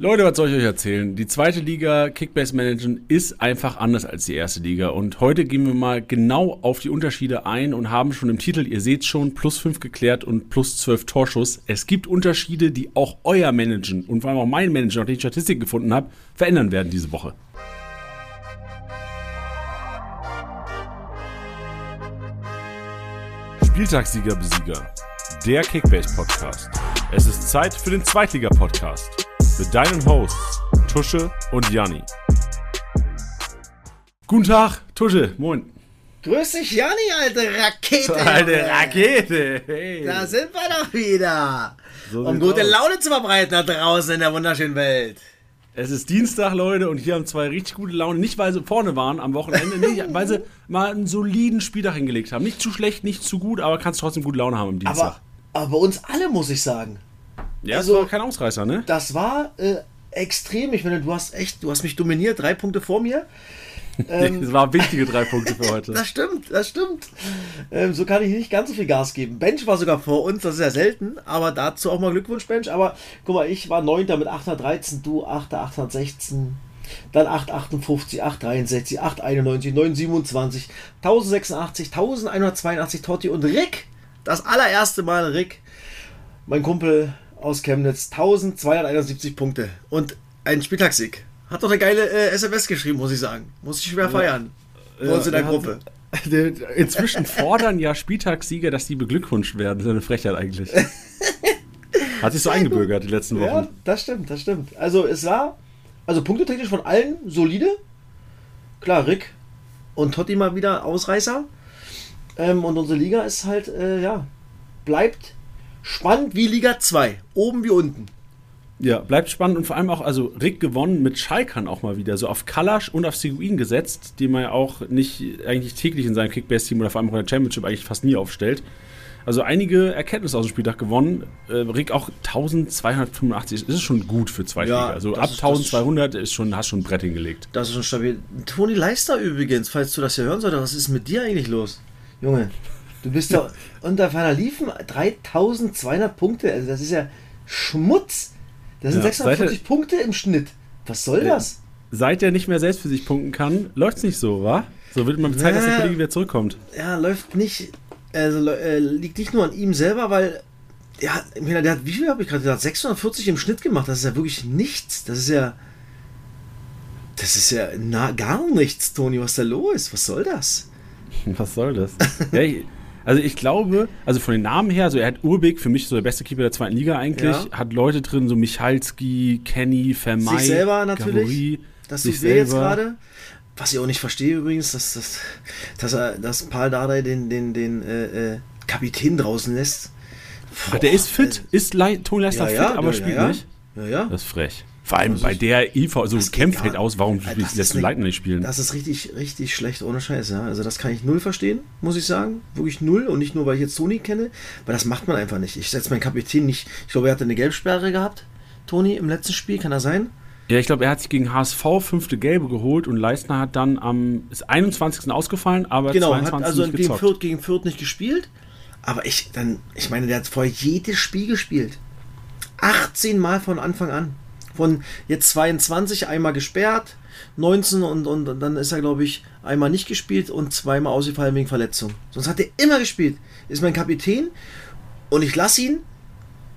Leute, was soll ich euch erzählen? Die zweite Liga Kickbase Managen ist einfach anders als die erste Liga. Und heute gehen wir mal genau auf die Unterschiede ein und haben schon im Titel, ihr seht schon, plus 5 geklärt und plus 12 Torschuss. Es gibt Unterschiede, die auch euer Managen und vor allem auch mein Manager, nachdem ich Statistik gefunden habe, verändern werden diese Woche. Spieltagssieger Besieger, der Kickbase Podcast. Es ist Zeit für den Zweitliga Podcast mit deinen Hosts Tusche und Janni. Guten Tag, Tusche, moin. Grüß dich, Janni, alte Rakete. Alte Rakete, hey. Da sind wir doch wieder. So um gute aus. Laune zu verbreiten da draußen in der wunderschönen Welt. Es ist Dienstag, Leute, und hier haben zwei richtig gute Laune. Nicht, weil sie vorne waren am Wochenende, nee, weil sie mal einen soliden Spieltag hingelegt haben. Nicht zu schlecht, nicht zu gut, aber kannst trotzdem gute Laune haben am Dienstag. Aber, aber bei uns alle, muss ich sagen. Ja, also- das war kein Ausreißer, ne? Das war äh, extrem. Ich meine, du hast echt, du hast mich dominiert. Drei Punkte vor mir. Das waren wichtige drei Punkte für heute. Das stimmt, das stimmt. Ähm, so kann ich nicht ganz so viel Gas geben. Bench war sogar vor uns, das ist ja selten, aber dazu auch mal Glückwunsch, Bench. Aber guck mal, ich war 9. mit 813, du 8. 816, dann 858, 863, 891, 927, 1086, 1182, Totti und Rick. Das allererste Mal Rick, mein Kumpel aus Chemnitz, 1271 Punkte und ein Spieltagssieg. Hat doch eine geile äh, SMS geschrieben, muss ich sagen. Muss ich schwer feiern. Bei uns in der ja, Gruppe. Inzwischen fordern ja Spieltagssieger, dass die beglückwünscht werden. Das ist eine Frechheit eigentlich. Hat sich so eingebürgert die letzten Ja, Wochen. das stimmt, das stimmt. Also es war, also punktetechnisch von allen solide. Klar, Rick und Totti mal wieder Ausreißer. Ähm, und unsere Liga ist halt, äh, ja, bleibt spannend wie Liga 2. Oben wie unten. Ja, bleibt spannend und vor allem auch, also Rick gewonnen mit Schalkern auch mal wieder, so auf Kalasch und auf Seguin gesetzt, die man ja auch nicht eigentlich täglich in seinem Kickbase-Team oder vor allem auch in der Championship eigentlich fast nie aufstellt. Also einige Erkenntnisse aus dem Spieltag gewonnen. Äh, Rick auch 1285, das ist schon gut für zwei Ja, Liga. Also ab ist- 1200 ist schon, hast schon ein Brett hingelegt. Das ist schon stabil. Toni Leister übrigens, falls du das hier hören solltest, was ist mit dir eigentlich los? Junge, du bist ja unter ferner Liefen 3200 Punkte. Also das ist ja Schmutz. Das sind Ja, 640 Punkte im Schnitt. Was soll das? Seit er nicht mehr selbst für sich punkten kann, läuft's nicht so, wa? So wird man Zeit, dass der Ja. Kollege wieder zurückkommt. Ja, läuft nicht. Also äh, liegt nicht nur an ihm selber, weil der hat, der hat, wie viel habe ich gerade gesagt? 640 im Schnitt gemacht. Das ist ja wirklich nichts. Das ist ja. Das ist ja na, gar nichts, Toni. Was da los? Was soll das? Was soll das? ja, ich, also ich glaube, also von den Namen her, also er hat Urbig, für mich so der beste Keeper der zweiten Liga eigentlich, Ja. hat Leute drin, so Michalski, Kenny, Vermey, Sich selber natürlich. Gavory, Das sich weh jetzt selber. gerade. Was ich auch nicht verstehe übrigens, dass, dass, dass, er, dass Paul Dardai den, den, den äh, äh, Kapitän draußen lässt. Ach, der ist fit, ist Le Toni Leistner Ja, ja, fit, aber ja, spielt ja. nicht. Ja, ja. Das ist frech. Vor allem Das bei der IV, so das geht kämpft halt aus, warum Das lässt ist du Leitner nicht spielen? Das ist richtig, richtig schlecht, ohne Scheiß, ja. Also das kann ich null verstehen, muss ich sagen. Wirklich null. Und nicht nur, weil ich jetzt Toni kenne, weil das macht man einfach nicht. Ich setze meinen Kapitän nicht. Ich glaube, er hatte eine Gelbsperre gehabt, Toni, im letzten Spiel, kann er sein? Ja, ich glaube, er hat sich gegen HSV fünfte Gelbe geholt und Leistner hat dann am ist 21. ausgefallen, aber Genau, hat 22. also nicht gegen. Fürth, gegen Fürth nicht gespielt. Aber ich, dann, ich meine, der hat vorher jedes Spiel gespielt. 18 Mal von Anfang an. Von jetzt 22 einmal gesperrt, 19 und, und, und dann ist er, glaube ich, einmal nicht gespielt und zweimal ausgefallen wegen Verletzung. Sonst hat er immer gespielt. Ist mein Kapitän und ich lasse ihn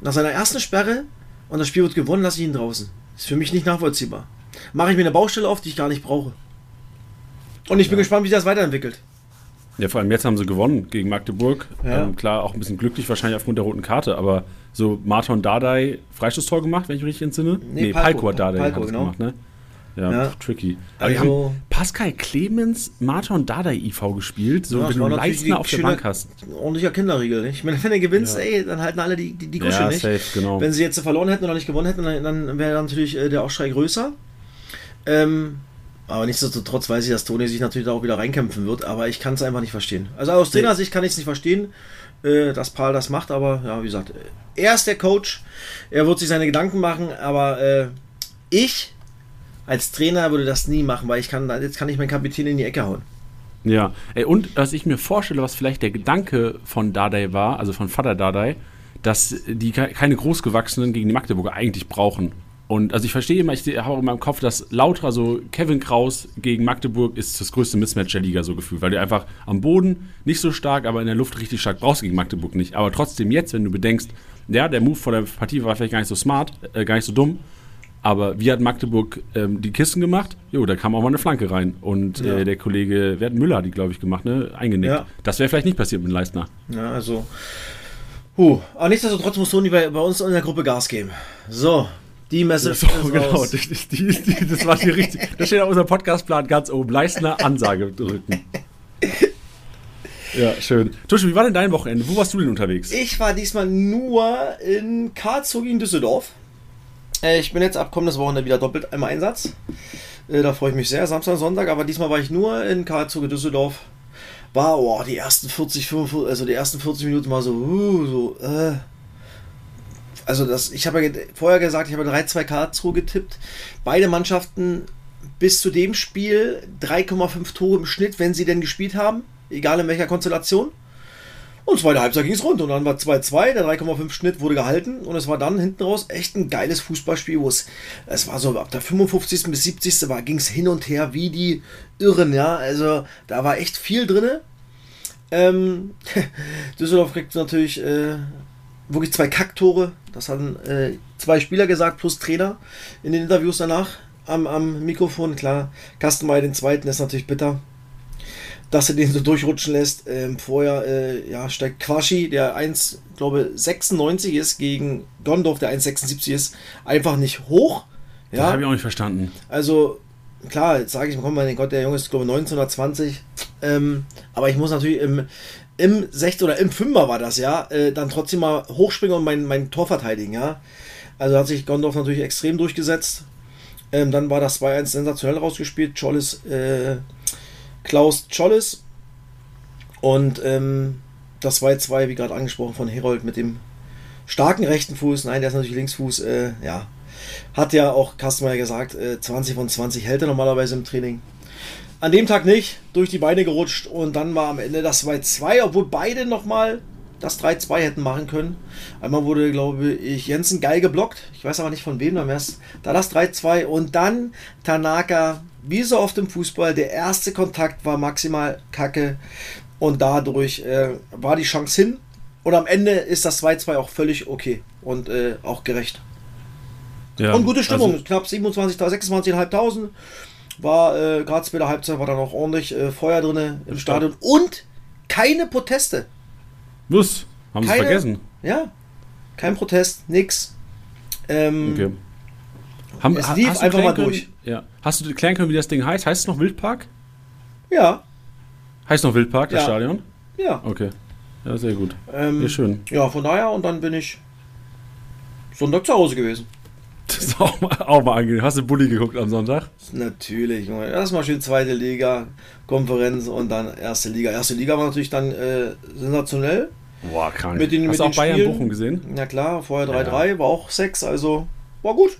nach seiner ersten Sperre und das Spiel wird gewonnen, lasse ich ihn draußen. Ist für mich nicht nachvollziehbar. Mache ich mir eine Baustelle auf, die ich gar nicht brauche. Und ich bin gespannt, wie das weiterentwickelt. Ja, vor allem jetzt haben sie gewonnen gegen Magdeburg. Ja. Ähm, klar, auch ein bisschen glücklich wahrscheinlich aufgrund der roten Karte, aber so Marton Dardai Freistoßtor gemacht, wenn ich mich richtig entsinne. Nee, Palko, Palko. hat Dardai Palko, genau. gemacht, ne? Ja, Ja. pf, tricky. Aber die Also- haben Pascal Clemens, Marton Dardai IV gespielt, so Ja, wenn du Leistner die auf der Bank hast. ordentlicher Kinderriegel. Nicht? Ich meine, wenn du gewinnst, Ja. ey, dann halten alle die, die, die Gusche Ja, nicht. safe, genau. Wenn sie jetzt verloren hätten oder nicht gewonnen hätten, dann, dann wäre natürlich äh, der Aufschrei größer. Ähm, aber nichtsdestotrotz weiß ich, dass Toni sich natürlich da auch wieder reinkämpfen wird, aber ich kann es einfach nicht verstehen. Also aus Trainersicht kann ich es nicht verstehen, äh, dass Paul das macht, aber ja, wie gesagt, er ist der Coach, er wird sich seine Gedanken machen, aber äh, ich als Trainer würde das nie machen, weil ich kann, jetzt kann ich meinen Kapitän in die Ecke hauen. Ja, ey, und was ich mir vorstelle, was vielleicht der Gedanke von Dardai war, also von Vater Dardai, dass die ke- keine Großgewachsenen gegen die Magdeburger eigentlich brauchen. Und also ich verstehe immer, ich habe auch in meinem Kopf, dass lauter so Kevin Kraus gegen Magdeburg ist das größte Mismatch der Liga so gefühlt, weil du einfach am Boden nicht so stark, aber in der Luft richtig stark brauchst gegen Magdeburg nicht. Aber trotzdem jetzt, wenn du bedenkst, ja, der Move vor der Partie war vielleicht gar nicht so smart, äh, gar nicht so dumm, aber wie hat Magdeburg ähm, die Kisten gemacht? Jo, da kam auch mal eine Flanke rein. Und ja. äh, der Kollege, wer hat Müller hat die, glaube ich, gemacht, ne? Eingenickt. Ja. Das wäre vielleicht nicht passiert mit Leistner. Ja, also. Huh. Aber nichtsdestotrotz muss Toni bei, bei uns in der Gruppe Gas geben. So, die Message so, genau, die, die, die, das war hier richtig. Da steht auf unserem Podcastplan ganz oben. Leistner Ansage drücken. Ja, schön. Tusche, wie war denn dein Wochenende? Wo warst du denn unterwegs? Ich war diesmal nur in Karlsruhe in Düsseldorf. Äh, ich bin jetzt ab kommendes Wochenende wieder doppelt im Einsatz. Äh, da freue ich mich sehr. Samstag, Sonntag, aber diesmal war ich nur in Karlsruhe, Düsseldorf. War, oh, die ersten 40, 45, also die ersten 40 Minuten war so, uh, so, äh. Also das, ich habe ja vorher gesagt, ich habe 3-2 Karlsruhe getippt. Beide Mannschaften bis zu dem Spiel 3,5 Tore im Schnitt, wenn sie denn gespielt haben, egal in welcher Konstellation. Und zweite Halbzeit ging es rund und dann war 2-2, der 3,5 Schnitt wurde gehalten und es war dann hinten raus echt ein geiles Fußballspiel, wo es, es war so ab der 55. bis 70. war, ging es hin und her wie die Irren, ja, also da war echt viel drin. Ähm, Düsseldorf kriegt natürlich äh, wirklich zwei Kacktore, das hatten äh, zwei Spieler gesagt plus Trainer in den Interviews danach am, am Mikrofon, klar, Kastenmeier den zweiten ist natürlich bitter dass er den so durchrutschen lässt. Ähm, vorher äh, ja, steigt Quaschi, der 1, glaube 96 ist, gegen Gondorf, der 1,76 ist, einfach nicht hoch. Ja? Das habe ich auch nicht verstanden. Also, klar, jetzt sage ich, komm mal, Gott, der Junge ist, glaube 1920. Ähm, aber ich muss natürlich im, im 6 oder im 5er war das, ja, äh, dann trotzdem mal hochspringen und mein, mein Tor verteidigen, ja. Also hat sich Gondorf natürlich extrem durchgesetzt. Ähm, dann war das 2-1 sensationell rausgespielt. Chollis äh, Klaus Chollis. Und ähm, das 2-2, wie gerade angesprochen, von Herold mit dem starken rechten Fuß. Nein, der ist natürlich Linksfuß. Äh, ja, hat ja auch Kastenmeier gesagt, äh, 20 von 20 hält er normalerweise im Training. An dem Tag nicht, durch die Beine gerutscht und dann war am Ende das 2-2, obwohl beide nochmal das 3-2 hätten machen können. Einmal wurde, glaube ich, Jensen geil geblockt. Ich weiß aber nicht von wem, dann wäre es da das 3-2 und dann Tanaka wie so oft im Fußball, der erste Kontakt war maximal kacke und dadurch äh, war die Chance hin. Und am Ende ist das 2-2 auch völlig okay und äh, auch gerecht. Ja, und gute Stimmung, also, knapp 27, 26.500. War äh, gerade bei der Halbzeit war dann auch ordentlich äh, Feuer drin im Stadion und keine Proteste. Was? Haben sie vergessen? Ja, kein Protest, nix. Ähm, okay. Haben, es lief einfach mal durch. Ja. Hast du klären können, wie das Ding heißt? Heißt es noch Wildpark? Ja. Heißt noch Wildpark, das ja. Stadion? Ja. Okay. Ja, sehr gut. Ähm, ja, schön. Ja, von daher und dann bin ich Sonntag zu Hause gewesen. Das ist auch mal, auch mal angenehm. Hast du Bulli geguckt am Sonntag? Natürlich. Erstmal schön zweite Liga, Konferenz und dann erste Liga. Erste Liga war natürlich dann äh, sensationell. Boah, krank. Mit den, Hast mit du auch Bayern Spielen. Bochum gesehen? Ja klar, vorher 3-3, ja. war auch 6, also war gut.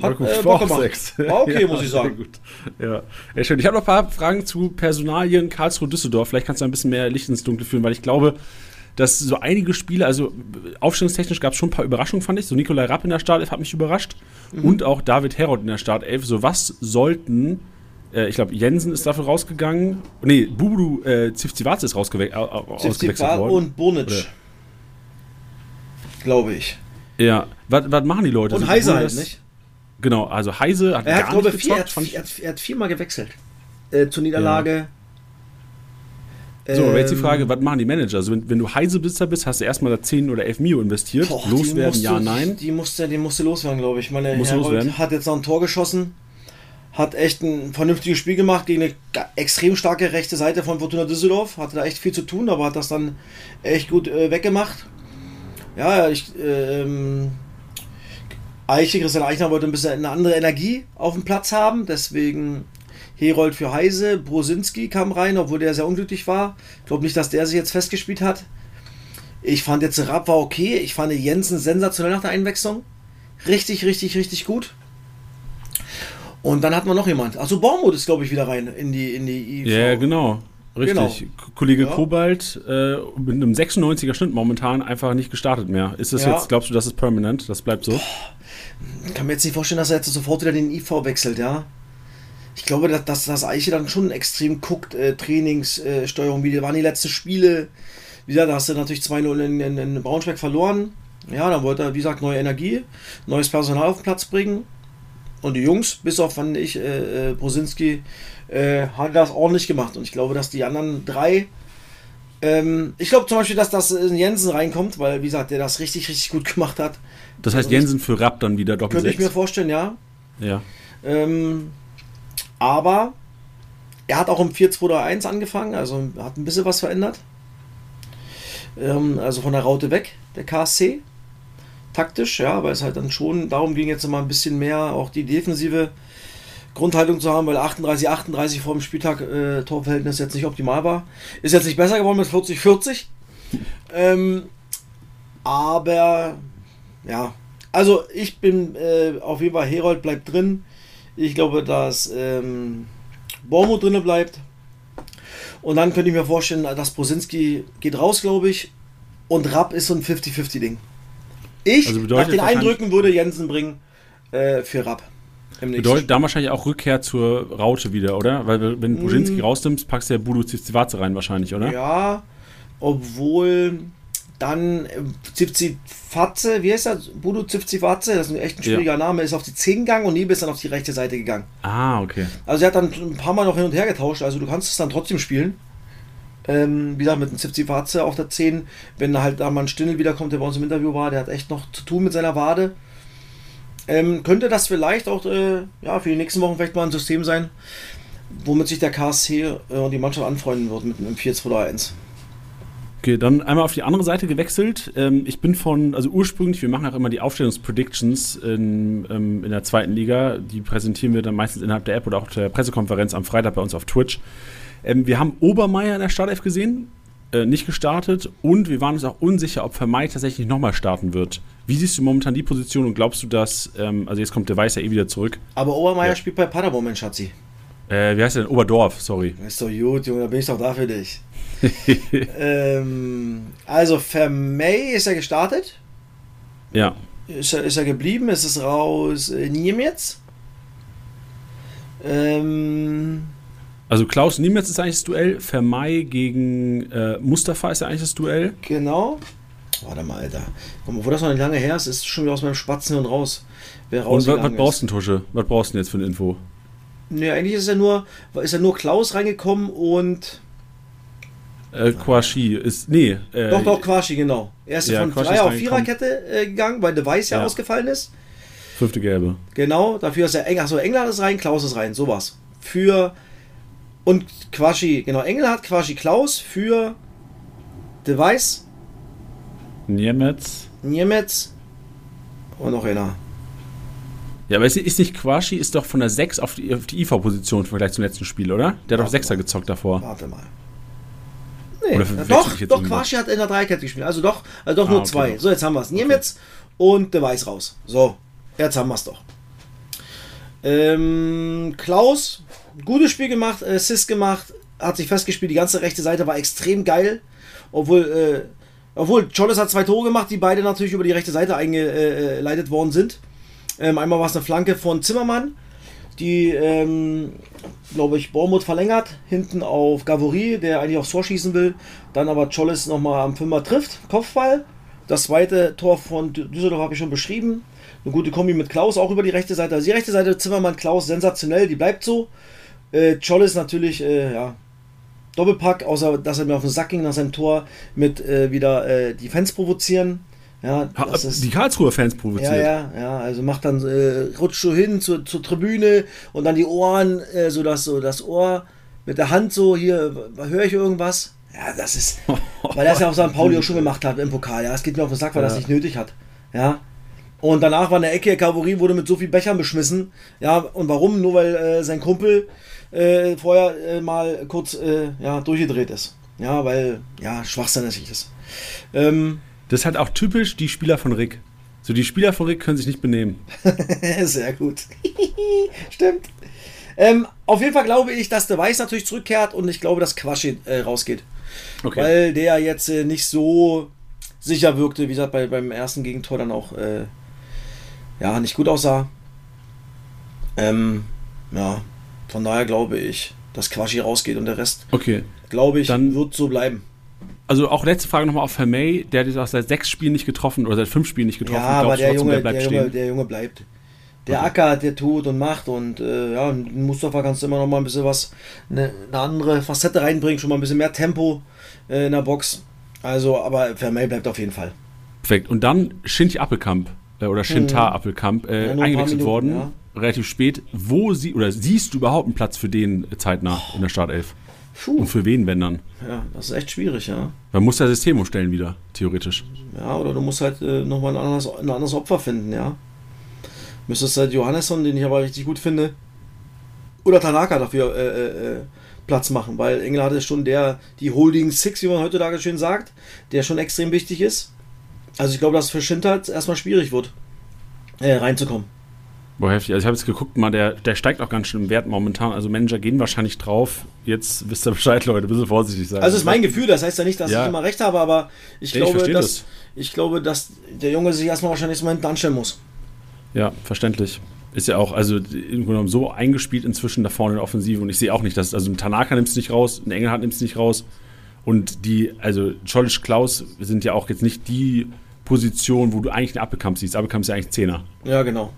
Hat gut, äh, Bock gemacht. War okay, ja, muss ich sagen. Gut. Ja. ja, schön. Ich habe noch ein paar Fragen zu Personalien Karlsruhe-Düsseldorf. Vielleicht kannst du ein bisschen mehr Licht ins Dunkle führen, weil ich glaube, dass so einige Spiele, also aufstellungstechnisch gab es schon ein paar Überraschungen, fand ich. So Nikolai Rapp in der Startelf hat mich überrascht. Mhm. Und auch David Herold in der Startelf. So, was sollten, äh, ich glaube, Jensen ist dafür rausgegangen. Nee, Bubu äh, ist rausgewe äh, ausgewechselt worden. und Bonic. Glaube ich. Ja, was machen die Leute? Und Heiser halt, nicht? Genau, also Heise hat er hat, gar glaube, nicht gezockt, vier, er, hat, er, hat, viermal gewechselt. Äh, zur Niederlage. Ja. So, aber jetzt die Frage, ähm, was machen die Manager? Also wenn, wenn du Heise-Besitzer bist, hast du erstmal da 10 oder 11 Mio investiert. Boah, loswerden, ja, nein. Die musste, die musste loswerden, glaube ich. Meine Herold hat jetzt noch ein Tor geschossen, hat echt ein vernünftiges Spiel gemacht gegen eine extrem starke rechte Seite von Fortuna Düsseldorf. Hatte da echt viel zu tun, aber hat das dann echt gut äh, weggemacht. Ja, ich, äh, ähm, Eiche, Christian Eichner wollte ein bisschen eine andere Energie auf dem Platz haben, deswegen Herold für Heise, Brosinski kam rein, obwohl der sehr unglücklich war. Ich glaube nicht, dass der sich jetzt festgespielt hat. Ich fand jetzt Rapp war okay. Ich fand Jensen sensationell nach der Einwechslung. Richtig, richtig, richtig gut. Und dann hat man noch jemand. Achso, Baumut ist, glaube ich, wieder rein in die, in die IV. Ja, genau. Richtig. Genau. Kollege ja. Kobalt äh, mit einem 96er Schnitt momentan einfach nicht gestartet mehr. Ist das ja. jetzt, glaubst du, das ist permanent? Das bleibt so? Ich kann mir jetzt nicht vorstellen, dass er jetzt sofort wieder den IV wechselt, ja. Ich glaube, dass, dass das Eiche dann schon extrem guckt, äh, Trainingssteuerung, äh, wie waren die letzten Spiele. Wie gesagt, da hast du natürlich 2-0 in, in, in Braunschweig verloren. Ja, dann wollte er, wie gesagt, neue Energie, neues Personal auf den Platz bringen. Und die Jungs, bis auf, fand ich, äh, äh, Brosinski, äh, haben das ordentlich gemacht. Und ich glaube, dass die anderen drei, ähm, ich glaube zum Beispiel, dass das in Jensen reinkommt, weil, wie gesagt, der das richtig, richtig gut gemacht hat. Das heißt, also, Jensen für Rapp dann wieder doppelt Könnte ich mir vorstellen, ja. Ja. Ähm, aber er hat auch im 4-2-3-1 angefangen, also hat ein bisschen was verändert. Ähm, also von der Raute weg, der KSC taktisch, ja, weil es halt dann schon darum ging, jetzt mal ein bisschen mehr auch die defensive Grundhaltung zu haben, weil 38, 38 vor dem Spieltag äh, Torverhältnis jetzt nicht optimal war. Ist jetzt nicht besser geworden mit 40, 40. ähm, aber ja, also ich bin äh, auf jeden Fall, Herold bleibt drin. Ich glaube, dass ähm, Bormo drinne bleibt. Und dann könnte ich mir vorstellen, dass Brosinski geht raus, glaube ich. Und Rapp ist so ein 50-50-Ding. Ich, also nach den Eindrücken, würde Jensen bringen äh, für Rapp. Bedeutet da wahrscheinlich auch Rückkehr zur Raute wieder, oder? Weil wenn Buschinski mm. rausnimmst, packst du ja Budu Zivzivatze rein wahrscheinlich, oder? Ja, obwohl dann äh, Zivzivatze, wie heißt das? Budu Zivzivatze, das ist ein echt ein schwieriger ja. Name, ist auf die 10 gegangen und Nebe ist dann auf die rechte Seite gegangen. Ah, okay. Also er hat dann ein paar Mal noch hin und her getauscht, also du kannst es dann trotzdem spielen. Ähm, wie gesagt, mit dem Zivzivatze auf der 10, wenn halt da mal ein Stindel wiederkommt, der bei uns im Interview war, der hat echt noch zu tun mit seiner Wade. Ähm, könnte das vielleicht auch äh, ja, für die nächsten Wochen vielleicht mal ein System sein, womit sich der KSC äh, und die Mannschaft anfreunden wird mit einem 4-2-3-1. Okay, dann einmal auf die andere Seite gewechselt. Ähm, ich bin von, also ursprünglich, wir machen auch immer die Aufstellungspredictions in, ähm, in der zweiten Liga. Die präsentieren wir dann meistens innerhalb der App oder auch der Pressekonferenz am Freitag bei uns auf Twitch. Ähm, wir haben Obermeier in der Startelf gesehen, äh, nicht gestartet und wir waren uns auch unsicher, ob Vermei tatsächlich nochmal starten wird. Wie siehst du momentan die Position und glaubst du, dass, ähm, also jetzt kommt der Weiß ja eh wieder zurück. Aber Obermeier ja. spielt bei Paderborn, mein Schatzi. Äh, wie heißt der denn? Oberdorf, sorry. Ist doch gut, Junge, da bin ich doch da für dich. ähm, also Vermey ist er gestartet. Ja. Ist er, ist er geblieben? Ist es raus Niemetz? Ähm, also Klaus Niemetz ist eigentlich das Duell, Vermey gegen äh, Mustafa ist ja eigentlich das Duell. Genau. Warte mal, Alter. Komm, obwohl das noch nicht lange her ist, ist schon wieder aus meinem Spatzenhirn raus. Wer und was, was brauchst du denn, Tusche? Was brauchst du denn jetzt für eine Info? Nee, eigentlich ist ja nur, ist ja nur Klaus reingekommen und. Äh, Quashi ist. Nee. Äh, doch, doch, Quashi, genau. Er ist ja, von Quashi Dreier auf Viererkette äh, gegangen, weil De Weiß ja, ja, ausgefallen ist. Fünfte Gelbe. Genau, dafür ist er Engel. Achso, Engler ist rein, Klaus ist rein, sowas. Für und Quashi, genau, Engel hat Quashi Klaus für Device. Niemetz. Niemetz. Und noch einer. Ja, aber ist nicht Quashi, ist doch von der 6 auf die, auf die IV-Position im Vergleich zum letzten Spiel, oder? Der hat doch Sechser gezockt davor. Warte mal. Nee, doch, doch Quashi hat in der Dreikette gespielt. Also doch, also doch ah, nur okay, zwei. Doch. So, jetzt haben wir es. Niemetz okay. und Device raus. So, jetzt haben wir es doch. Ähm, Klaus gutes Spiel gemacht, äh, Assist gemacht, hat sich festgespielt. Die ganze rechte Seite war extrem geil. Obwohl, äh, obwohl Cholles hat zwei Tore gemacht, die beide natürlich über die rechte Seite eingeleitet worden sind. Ähm, einmal war es eine Flanke von Zimmermann, die, ähm, glaube ich, Bormuth verlängert, hinten auf Gavory, der eigentlich aufs Tor schießen will. Dann aber Cholles nochmal am Fünfer trifft, Kopfball. Das zweite Tor von Düsseldorf habe ich schon beschrieben. Eine gute Kombi mit Klaus, auch über die rechte Seite. Also die rechte Seite Zimmermann, Klaus, sensationell, die bleibt so. Äh, ist natürlich, äh, ja, Doppelpack, außer dass er mir auf den Sack ging nach seinem Tor mit äh, wieder äh, die Fans provozieren. Ja, das die Karlsruher Fans provoziert. Ja, ja, ja. Also macht dann, äh, rutscht so hin zur, zur Tribüne und dann die Ohren, äh, so dass so das Ohr mit der Hand so hier, höre ich irgendwas? Ja, das ist, weil er es ja auf St. Pauli auch schon gemacht hat im Pokal. Ja, es geht mir auf den Sack, weil ja. er es nicht nötig hat. Ja, und danach war eine Ecke, Kavallerie wurde mit so viel Bechern beschmissen. Ja, und warum? Nur weil äh, sein Kumpel äh, vorher äh, mal kurz äh, ja, durchgedreht ist. Ja, weil, ja, schwachsinnig ist. Ähm, das ist halt auch typisch die Spieler von Rick. So, die Spieler von Rick können sich nicht benehmen. Sehr gut. Stimmt. Ähm, auf jeden Fall glaube ich, dass der Weiß natürlich zurückkehrt und ich glaube, dass Quaschi äh, rausgeht. Okay. Weil der jetzt äh, nicht so sicher wirkte, wie gesagt, bei, beim ersten Gegentor dann auch äh, ja, nicht gut aussah. Ähm, ja, von daher glaube ich, dass Quaschi rausgeht und der Rest, Okay. glaube ich, Dann- wird so bleiben. Also auch letzte Frage nochmal auf Vermey. Der hat jetzt auch seit sechs Spielen nicht getroffen oder seit fünf Spielen nicht getroffen. Ja, aber der trotzdem, Junge, bleibt der, Junge, der Junge bleibt. Der Okay. ackert, der tut und macht und äh, ja, Mustafa kannst du immer noch mal ein bisschen was, eine, eine andere Facette reinbringen, schon mal ein bisschen mehr Tempo äh, in der Box. Also, aber Vermey bleibt auf jeden Fall. Perfekt. Und dann Shinti Appelkamp äh, oder Shintar Appelkamp äh, Mhm. Ja, eingewechselt Minuten, worden, ja. relativ spät. Wo sie oder siehst du überhaupt einen Platz für den zeitnah in der Startelf? Puh, Und für wen, wenn dann? ja, das ist echt schwierig, ja. Man muss das System umstellen wieder, theoretisch. Ja, oder du musst halt äh, nochmal ein anderes, ein anderes Opfer finden, ja. Müsstest halt Johannesson, den ich aber richtig gut finde, oder Tanaka dafür äh, äh, äh, Platz machen, weil Engel hatte schon der, die Holding Six, wie man heutzutage schön sagt, der schon extrem wichtig ist. Also ich glaube, dass es für Schindert erstmal schwierig wird, äh, reinzukommen. Boah, heftig. Also ich habe jetzt geguckt, mal, der, der steigt auch ganz schön im Wert momentan. Also Manager gehen wahrscheinlich drauf. Jetzt wisst ihr Bescheid, Leute. Ein bisschen vorsichtig sein. Also ist mein Gefühl, das heißt ja nicht, dass Ja. ich immer recht habe, aber ich ich glaube, verstehe dass, das. ich glaube, dass der Junge sich erstmal wahrscheinlich erstmal hinten anstellen muss. Ja, verständlich. Ist ja auch, also im Grunde genommen so eingespielt inzwischen da vorne in der Offensive und ich sehe auch nicht, dass, also ein Tanaka nimmt es nicht raus, ein Engelhardt nimmt es nicht raus und die, also Scholisch Klaus sind ja auch jetzt nicht die Position, wo du eigentlich einen Appelkamp siehst. Appelkamp ist ja eigentlich Zehner. Ja, genau.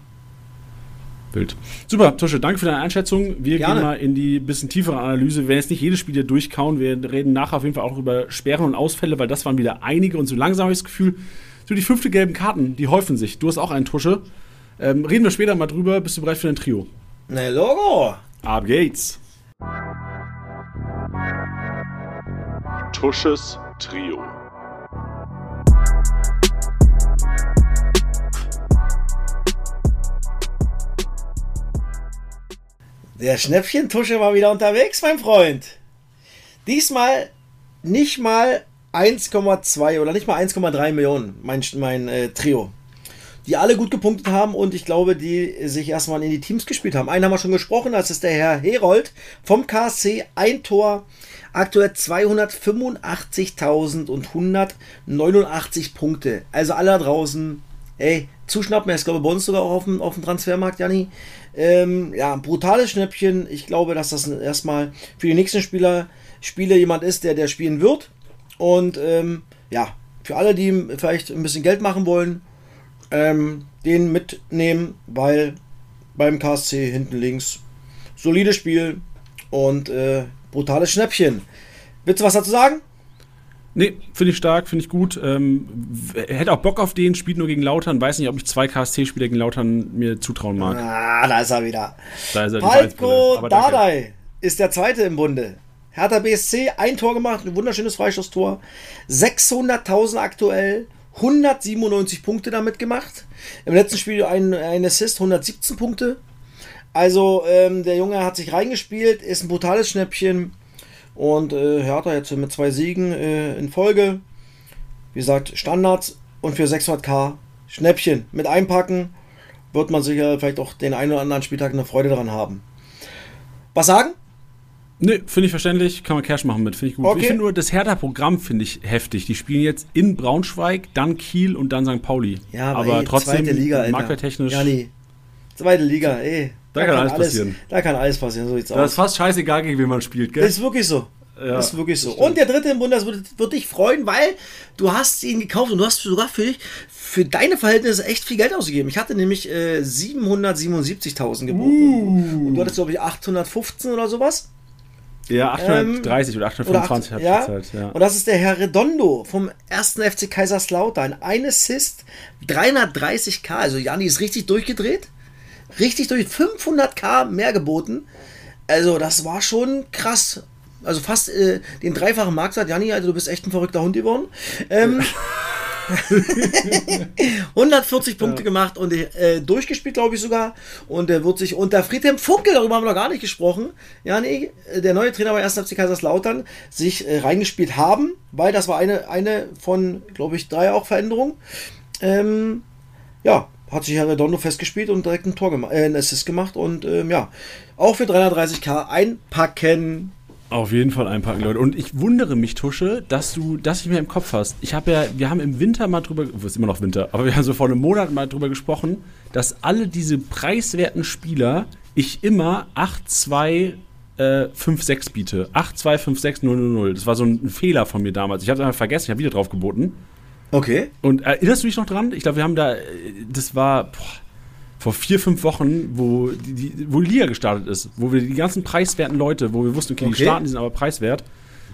Bild. Super, Tusche, danke für deine Einschätzung. Wir Gerne. gehen mal in die bisschen tiefere Analyse. Wir werden jetzt nicht jedes Spiel hier durchkauen. Wir reden nachher auf jeden Fall auch über Sperren und Ausfälle, weil das waren wieder einige und so langsam habe ich das Gefühl, so die fünfte gelben Karten, die häufen sich. Du hast auch einen Tusche. Ähm, reden wir später mal drüber. Bist du bereit für dein Trio? Ne, Logo! Ab geht's. Tusches Trio. Der Schnäppchentusche war wieder unterwegs, mein Freund. Diesmal nicht mal 1,2 oder nicht mal 1,3 Millionen, mein, mein äh, Trio. Die alle gut gepunktet haben und ich glaube, die sich erstmal in die Teams gespielt haben. Einen haben wir schon gesprochen, das ist der Herr Herold vom KSC. Ein Tor, aktuell 285.189 Punkte. Also alle da draußen, ey, zuschnappen. Er ist, glaube ich, bei uns sogar auch auf dem, auf dem Transfermarkt, Janni. Ähm, ja, brutales Schnäppchen. Ich glaube, dass das erstmal für die nächsten Spieler, Spiele jemand ist, der, der spielen wird. Und ähm, ja, für alle, die vielleicht ein bisschen Geld machen wollen, ähm, den mitnehmen, weil beim KSC hinten links solides Spiel und äh, brutales Schnäppchen. Willst du was dazu sagen? Nee, finde ich stark, finde ich gut. Ähm, hätte auch Bock auf den, spielt nur gegen Lautern. Weiß nicht, ob ich zwei KSC-Spieler gegen Lautern mir zutrauen mag. Ah, da ist er wieder. Da ist er Palko. Dardai ist der zweite im Bunde. Hertha BSC, ein Tor gemacht, ein wunderschönes Freistoßtor. 600.000 aktuell, 197 Punkte damit gemacht. Im letzten Spiel ein, ein Assist, 117 Punkte. Also ähm, der Junge hat sich reingespielt, ist ein brutales Schnäppchen. Und äh, Hertha jetzt mit zwei Siegen äh, in Folge. Wie gesagt, Standards und für 600k Schnäppchen mit einpacken wird man sicher vielleicht auch den einen oder anderen Spieltag eine Freude daran haben. Was sagen? Nee, finde ich verständlich, kann man Cash machen mit, finde ich gut. Okay. Ich finde nur, das Hertha-Programm finde ich heftig. Die spielen jetzt in Braunschweig, dann Kiel und dann St. Pauli. aber ey, trotzdem, zweite Liga, Alter. marktwerttechnisch, Ja, nee. Zweite Liga, ey. Da kann alles passieren. Da kann alles passieren, so sieht's da ist aus. fast scheißegal, gegen wen man spielt, gell? Ist wirklich so. Ja, ist wirklich so. das. Und der dritte im Bunde, das wird, wird dich freuen, weil du hast ihn gekauft und du hast sogar für, dich, für deine Verhältnisse echt viel Geld ausgegeben. Ich hatte nämlich äh, 777.000 geboten. Uh. Und du hattest, glaube ich, 815 oder sowas. ja, 830 oder 825 Ähm, Oder habe acht- ich gezahlt. Ja. Und das ist der Herr Redondo vom 1. FC Kaiserslautern. Ein Assist, 330k. Also Jani ist richtig durchgedreht. Richtig durch. 500k mehr geboten. Also das war schon krass. Also fast äh, den dreifachen Marktwert. Jani, also du bist echt ein verrückter Hund geworden. Ähm, 140 Punkte gemacht und äh, durchgespielt, glaube ich sogar. Und er wird sich unter Friedhelm Funkel, darüber haben wir noch gar nicht gesprochen, ja, nee, der neue Trainer bei 1. FC Kaiserslautern, sich äh, reingespielt haben, weil das war eine, eine von, glaube ich, drei auch Veränderungen. Ähm, ja, hat sich Herr Redondo festgespielt und direkt ein Tor gemacht, äh, ein Assist gemacht und ähm, ja, auch für 330k einpacken. Auf jeden Fall einpacken, Leute. Und ich wundere mich, Tusche, dass du das nicht mehr im Kopf hast. Ich habe ja, wir haben im Winter mal drüber, es ist immer noch Winter, aber wir haben so vor einem Monat mal drüber gesprochen, dass alle diese preiswerten Spieler ich immer 8, 2, äh, 5, 6 biete. 8, 2, 5, 6, 0, 0, 0. Das war so ein Fehler von mir damals. Ich habe es einfach vergessen, ich habe wieder drauf geboten. Okay. Und erinnerst du dich noch dran? Ich glaube, wir haben da, das war boah, vor vier, fünf Wochen, wo die, die, wo Liga gestartet ist, wo wir die ganzen preiswerten Leute, wo wir wussten, okay, Okay. die starten, die sind aber preiswert,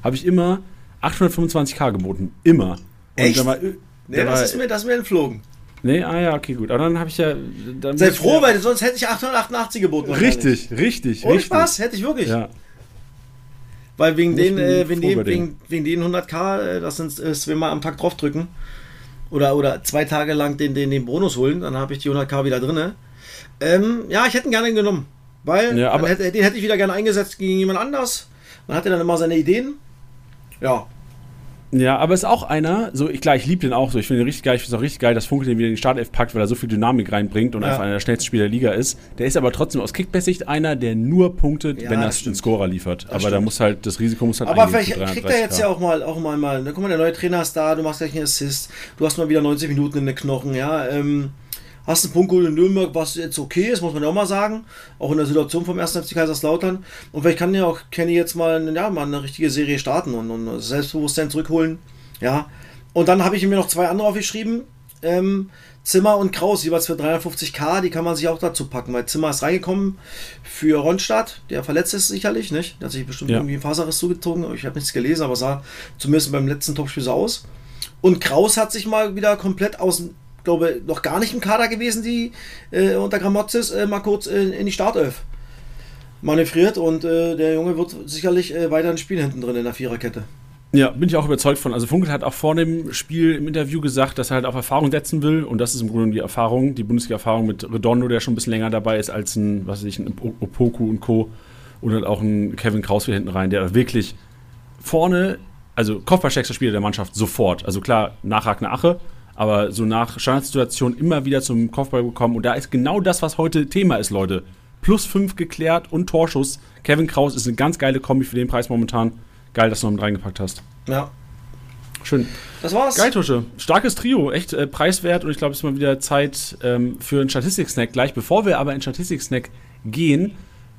habe ich immer 825k geboten. Immer. Und Echt? Da war, Nee, da das, war, ist mir, das ist mir entflogen. nee, ah ja, okay, gut. Aber dann habe ich ja. Sei froh, weil sonst hätte ich 888 geboten. wahrscheinlich. Richtig, richtig, Ohne richtig. Spaß, hätte ich wirklich. Ja. Weil wegen den, äh, wegen, den, wegen, wegen den 100k, äh, das sind äh, zweimal am Tag draufdrücken. Oder, oder zwei Tage lang den, den, den Bonus holen, dann habe ich die 100k wieder drin. Ähm, ja, ich hätte ihn gerne genommen. Weil Ja, hätte, den hätte ich wieder gerne eingesetzt gegen jemand anders. Man hatte dann immer seine Ideen. Ja, Ja, aber ist auch einer, so ich, klar, ich liebe den auch so, ich finde den richtig geil, ich finde es auch richtig geil, dass Funke den wieder in die Startelf packt, weil er so viel Dynamik reinbringt und Ja. einfach einer der schnellsten Spieler der Liga ist. Der ist aber trotzdem aus Kickbass-Sicht einer, der nur punktet, Ja, wenn er das einen. Scorer liefert. aber da stimmt. muss halt, das Risiko muss halt Aber vielleicht kriegt er jetzt 33K. ja auch mal, auch mal, mal, ne, guck mal, der neue Trainer ist da, du machst gleich einen Assist, du hast mal wieder 90 Minuten in den Knochen, ja, ähm, hast einen Punkt geholt in Nürnberg, was jetzt okay ist, muss man ja auch mal sagen, auch in der Situation vom 1. FC Kaiserslautern und vielleicht kann ja auch Kenny jetzt mal, ja, mal eine richtige Serie starten und, und Selbstbewusstsein zurückholen, ja, und dann habe ich mir noch zwei andere aufgeschrieben, ähm, Zimmer und Kraus, jeweils für 350k, die kann man sich auch dazu packen, weil Zimmer ist reingekommen für Ronstadt, der verletzt ist sicherlich, nicht? Der hat sich bestimmt Ja. irgendwie einen Faserriss zugezogen, ich habe nichts gelesen, aber sah zumindest beim letzten Topspiel so aus. Und Kraus hat sich mal wieder komplett aus glaube noch gar nicht im Kader gewesen, die äh, unter Gramozis äh, mal kurz äh, in die Startelf manövriert und äh, der Junge wird sicherlich äh, weiter ein Spiel hinten drin in der Viererkette. Ja, bin ich auch überzeugt von. Also Funkel hat auch vor dem Spiel im Interview gesagt, dass er halt auf Erfahrung setzen will. Und das ist im Grunde die Erfahrung, die Bundesliga-Erfahrung mit Redondo, der schon ein bisschen länger dabei ist als ein, was weiß ich, ein Opoku und Co. Und halt auch ein Kevin Kraus hier hinten rein, der wirklich vorne, also kopfballstärkster Spieler der Mannschaft, sofort. Also klar, nachragende Ache, aber so nach Standardsituation immer wieder zum Kopfball gekommen. Und da ist genau das, was heute Thema ist, Leute. Plus 5 geklärt und Torschuss. Kevin Kraus ist eine ganz geile Kombi für den Preis momentan. Geil, dass du noch mit reingepackt hast. Ja, Schön. das war's. Geil, Tusche. Starkes Trio, echt äh, preiswert und ich glaube, es ist mal wieder Zeit ähm, für einen Statistik-Snack gleich. Bevor wir aber in Statistik-Snack gehen,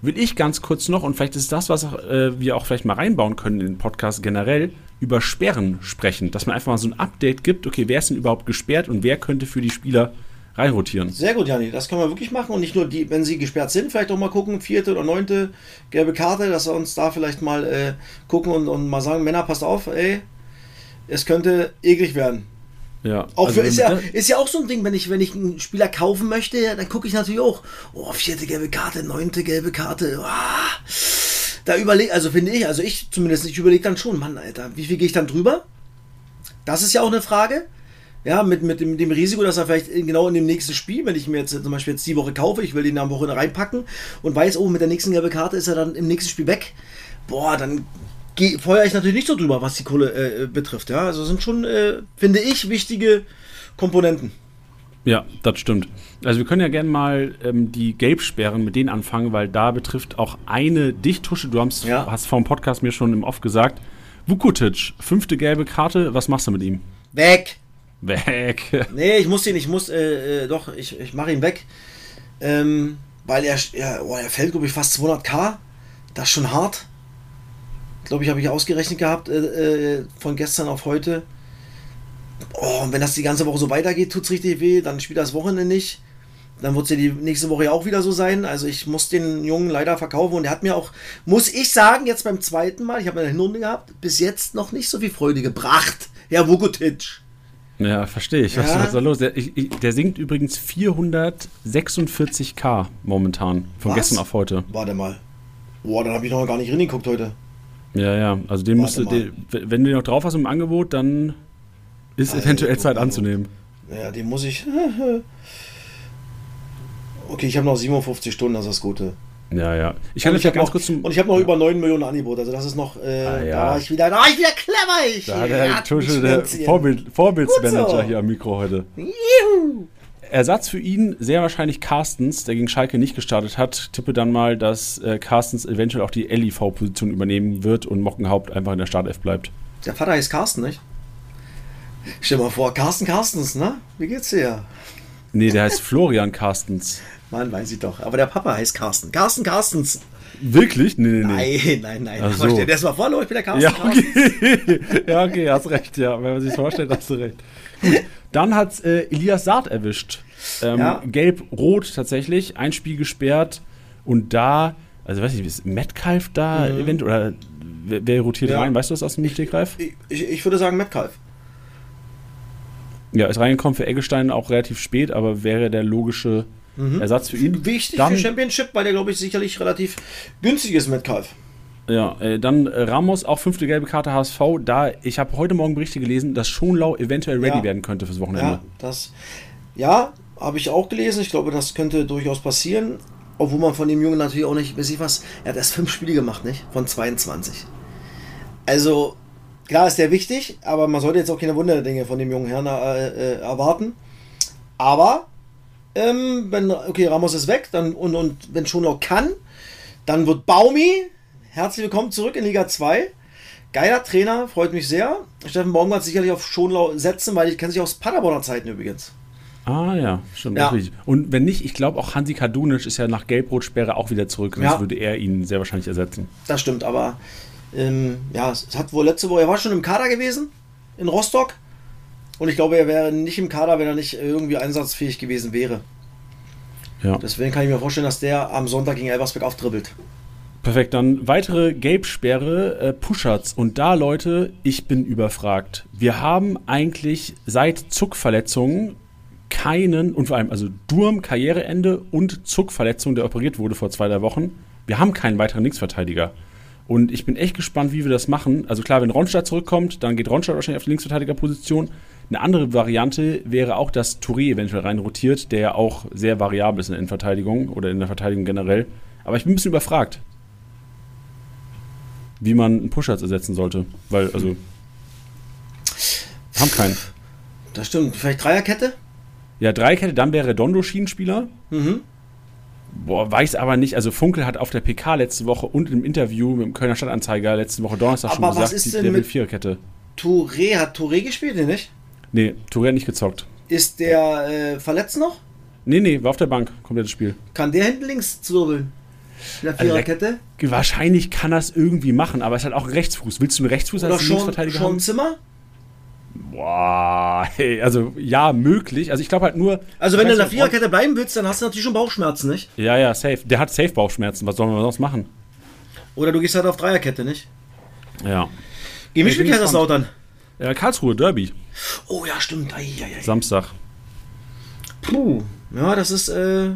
will ich ganz kurz noch, und vielleicht ist das, was äh, wir auch vielleicht mal reinbauen können in den Podcast generell, über Sperren sprechen. Dass man einfach mal so ein Update gibt, okay, wer ist denn überhaupt gesperrt und wer könnte für die Spieler reinrotieren. Sehr gut, Jani. Das können wir wirklich machen und nicht nur die, wenn sie gesperrt sind, vielleicht auch mal gucken, vierte oder neunte gelbe Karte, dass wir uns da vielleicht mal äh, gucken und, und mal sagen, Männer, passt auf, ey, es könnte eklig werden. Ja, Auch also für, ist, ja, ist ja auch so ein Ding, wenn ich, wenn ich einen Spieler kaufen möchte, dann gucke ich natürlich auch, oh, vierte gelbe Karte, neunte gelbe Karte, ah, da überlege, also finde ich, also ich zumindest, ich überlege dann schon, Mann, Alter, wie viel gehe ich dann drüber? Das ist ja auch eine Frage. Ja, mit, mit dem, dem Risiko, dass er vielleicht in- genau in dem nächsten Spiel, wenn ich mir jetzt zum Beispiel jetzt die Woche kaufe, ich will den am Wochenende reinpacken und weiß, oh, mit der nächsten gelbe Karte ist er dann im nächsten Spiel weg. Boah, dann geh- feuere ich natürlich nicht so drüber, was die Kohle äh, betrifft. Ja, also sind schon, äh, finde ich, wichtige Komponenten. Ja, das stimmt. Also wir können ja gerne mal ähm, die Gelbsperren mit denen anfangen, weil da betrifft auch eine Dichttusche. Du hast, Ja. hast vor dem Podcast mir schon im Off gesagt. Vukutic, fünfte gelbe Karte, was machst du mit ihm? Weg! Weg. Nee, ich muss den, ich muss, äh, äh, doch, ich, ich mache ihn weg. Ähm, weil er, er, oh, er fällt, glaube ich, fast 200k. Das ist schon hart. Glaube ich, habe ich ausgerechnet gehabt, äh, äh, von gestern auf heute. Oh, und wenn das die ganze Woche so weitergeht, tut es richtig weh. Dann spielt das Wochenende nicht. Dann wird es ja die nächste Woche ja auch wieder so sein. Also ich muss den Jungen leider verkaufen und er hat mir auch, muss ich sagen, jetzt beim zweiten Mal, ich habe eine Hinrunde gehabt, bis jetzt noch nicht so viel Freude gebracht. Herr Vukutic. Ja, verstehe ich. Was Ja. was ist da los? Der, ich, der sinkt übrigens 446k momentan. Von Was? gestern auf heute. Warte mal. Boah, dann habe ich noch gar nicht reingeguckt heute. Ja, ja. Also den musst du, Warte den, wenn du den noch drauf hast im Angebot, dann ist Also, eventuell Zeit anzunehmen. Ja, den muss ich. Okay, ich habe noch 57 Stunden, das ist das Gute. Ja, ja. Ich kann ich ja habe ganz noch, kurz zum. und ich habe noch über 9 Millionen Angebot, also das ist noch. Äh, Ah, ja. Da war ich wieder, da war ich wieder clever. Ich Da hat der rat Tusche mich der. Vorbild, Vorbildsmanager so. hier am Mikro heute. Juhu. Ersatz für ihn sehr wahrscheinlich Carstens, der gegen Schalke nicht gestartet hat. Tippe dann mal, dass äh, Carstens eventuell auch die LIV-Position übernehmen wird und Mockenhaupt einfach in der Startelf bleibt. Der Vater heißt Carsten, nicht? Stell dir mal vor, Carsten Carstens, ne? Wie geht's dir? Nee, der heißt Florian Carstens. Mann, weiß ich doch. Aber der Papa heißt Carsten. Carsten Carstens. Wirklich? Nee, nee, Nein, nein, nein. Ach Aber so. stell dir das mal vor, Leute, ich bin der Carsten Ja, Carstens. okay. ja, okay, hast recht, ja. Wenn man sich vorstellt, hast du recht. Gut. Dann hat äh, Elias Saad erwischt. Ähm, Ja. Gelb-Rot tatsächlich, ein Spiel gesperrt und da, also weiß ich, ist Metcalf da eventuell oder wer, wer rotiert Mhm. Ja. rein? Weißt du das aus dem Stegreif? Ich, ich, ich würde sagen Metcalf. Ja, ist reingekommen für Eggestein auch relativ spät, aber wäre der logische Ersatz für ihn. Mhm. Wichtig Dann- für Championship, weil der, glaube ich, sicherlich relativ günstig ist, Metcalf. Ja, äh, dann Ramos, auch fünfte gelbe Karte HSV. Da, ich habe heute Morgen Berichte gelesen, dass Schonlau eventuell ready Ja. werden könnte fürs Wochenende. Ja, das, ja, habe ich auch gelesen. Ich glaube, das könnte durchaus passieren. Obwohl man von dem Jungen natürlich auch nicht, weiß ich was, er hat erst fünf Spiele gemacht, nicht? Von 22. Also, klar ist der wichtig, aber man sollte jetzt auch keine Wunderdinge von dem jungen Herrn äh, äh, erwarten. Aber, ähm, wenn, okay, Ramos ist weg, dann, und, und wenn Schonlau kann, dann wird Baumi, herzlich willkommen zurück in Liga 2. Geiler Trainer, freut mich sehr. Steffen Baumgart wird sicherlich auf Schonlau setzen, weil ich kenne sich aus Paderborner Zeiten übrigens. Ah ja, stimmt. Ja. Und wenn nicht, ich glaube auch Hansi Kadunic ist ja nach Gelb-Rot-Sperre auch wieder zurück. Sonst Ja. würde er ihn sehr wahrscheinlich ersetzen. Das stimmt, aber ähm, ja, es hat wohl letzte Woche, er war schon im Kader gewesen in Rostock und ich glaube, er wäre nicht im Kader, wenn er nicht irgendwie einsatzfähig gewesen wäre. Ja. Deswegen kann ich mir vorstellen, dass der am Sonntag gegen Elversberg auftribbelt. Perfekt, dann weitere Gelbsperre, äh, Pushatz. Und da, Leute, ich bin überfragt. Wir haben eigentlich seit Zuckverletzungen keinen, und vor allem, also Durm, Karriereende und Zuckverletzung, der operiert wurde vor zwei, drei Wochen. Wir haben keinen weiteren Linksverteidiger. Und ich bin echt gespannt, wie wir das machen. Also klar, wenn Ronstadt zurückkommt, dann geht Ronstadt wahrscheinlich auf die Linksverteidigerposition. Eine andere Variante wäre auch, dass Touré eventuell rein rotiert, der ja auch sehr variabel ist in der Innenverteidigung oder in der Verteidigung generell. Aber ich bin ein bisschen überfragt, wie man einen Pushers ersetzen sollte. Weil, also, haben keinen. Das stimmt. Vielleicht Dreierkette? Ja, Dreikette, dann wäre Dondo Schienenspieler. Mhm. Boah, weiß aber nicht. Also Funkel hat auf der PK letzte Woche und im Interview mit dem Kölner Stadtanzeiger letzte Woche Donnerstag schon Aber was gesagt, ist die- will mit- Viererkette. Touré, hat Touré gespielt, nee, nicht? Nee, Touré hat nicht gezockt. Ist der äh, verletzt noch? Nee, nee, war auf der Bank, komplettes Spiel. Kann der hinten links zwirbeln? In der Also Viererkette? Wahrscheinlich kann das irgendwie machen, aber es halt auch ein Rechtsfuß. Willst du einen Rechtsfuß Oder als schon, Linksverteidiger schon haben? Zimmer? Boah, hey, also ja, möglich. Also ich glaube halt nur. Also wenn du in der Viererkette bleiben willst, dann hast du natürlich schon Bauchschmerzen, nicht? Ja, ja, safe. Der hat safe Bauchschmerzen. Was sollen wir sonst machen? Oder du gehst halt auf Dreierkette, nicht? Ja. Gegen mich spielt Kaiserslautern. ja Karlsruhe, Derby. Oh ja, stimmt. Ei, ei, ei. Samstag. Puh. Ja, das ist, äh, ja.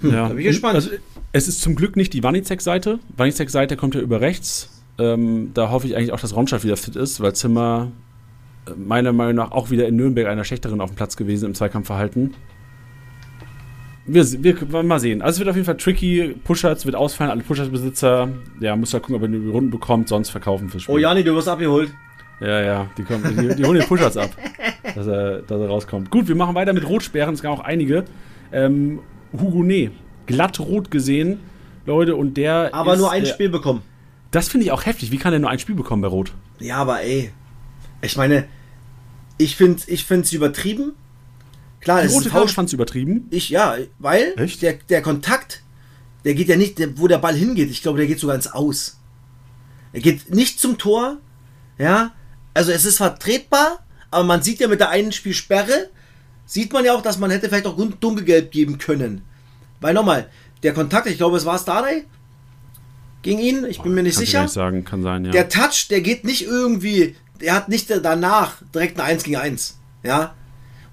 da bin ich gespannt. Also, es ist zum Glück nicht die Wanizek-Seite. Wanizek-Seite kommt ja über rechts. Ähm, da hoffe ich eigentlich auch, dass Ronstadt wieder fit ist, weil Zimmer äh, meiner Meinung nach auch wieder in Nürnberg einer schlechteren auf dem Platz gewesen im Zweikampfverhalten. Wir, wir wollen mal sehen. Also es wird auf jeden Fall tricky. Pusherts wird ausfallen, alle Pushers-Besitzer. Ja, muss ja gucken, ob er die Runden bekommt, sonst verkaufen fürs Spiel. oh Jani, du wirst abgeholt. Ja, ja, die, kommen, die, die holen den Pushers ab, dass er, dass er rauskommt. Gut, wir machen weiter mit Rotsperren, es gab auch einige. Ähm, Hugonet, glatt rot gesehen, Leute, und der. Aber ist, nur ein Spiel bekommen. Das finde ich auch heftig. Wie kann der nur ein Spiel bekommen bei Rot? Ja, aber ey. Ich meine, ich finde es ich find's übertrieben. Klar, Die es ist rote Karte fandst du übertrieben. Ich, ja, weil Echt? der, der Kontakt, der geht ja nicht, der, wo der Ball hingeht. Ich glaube, der geht sogar ins Aus. Er geht nicht zum Tor. Ja, also es ist vertretbar, aber man sieht ja mit der einen Spielsperre, sieht man ja auch, dass man hätte vielleicht auch dun- dunkelgelb geben können. Weil nochmal, der Kontakt, ich glaube, es war Starday gegen ihn, ich bin mir nicht sicher. nicht sagen, kann sein, ja. Der Touch, der geht nicht irgendwie, der hat nicht danach direkt ein 1 gegen 1. Ja.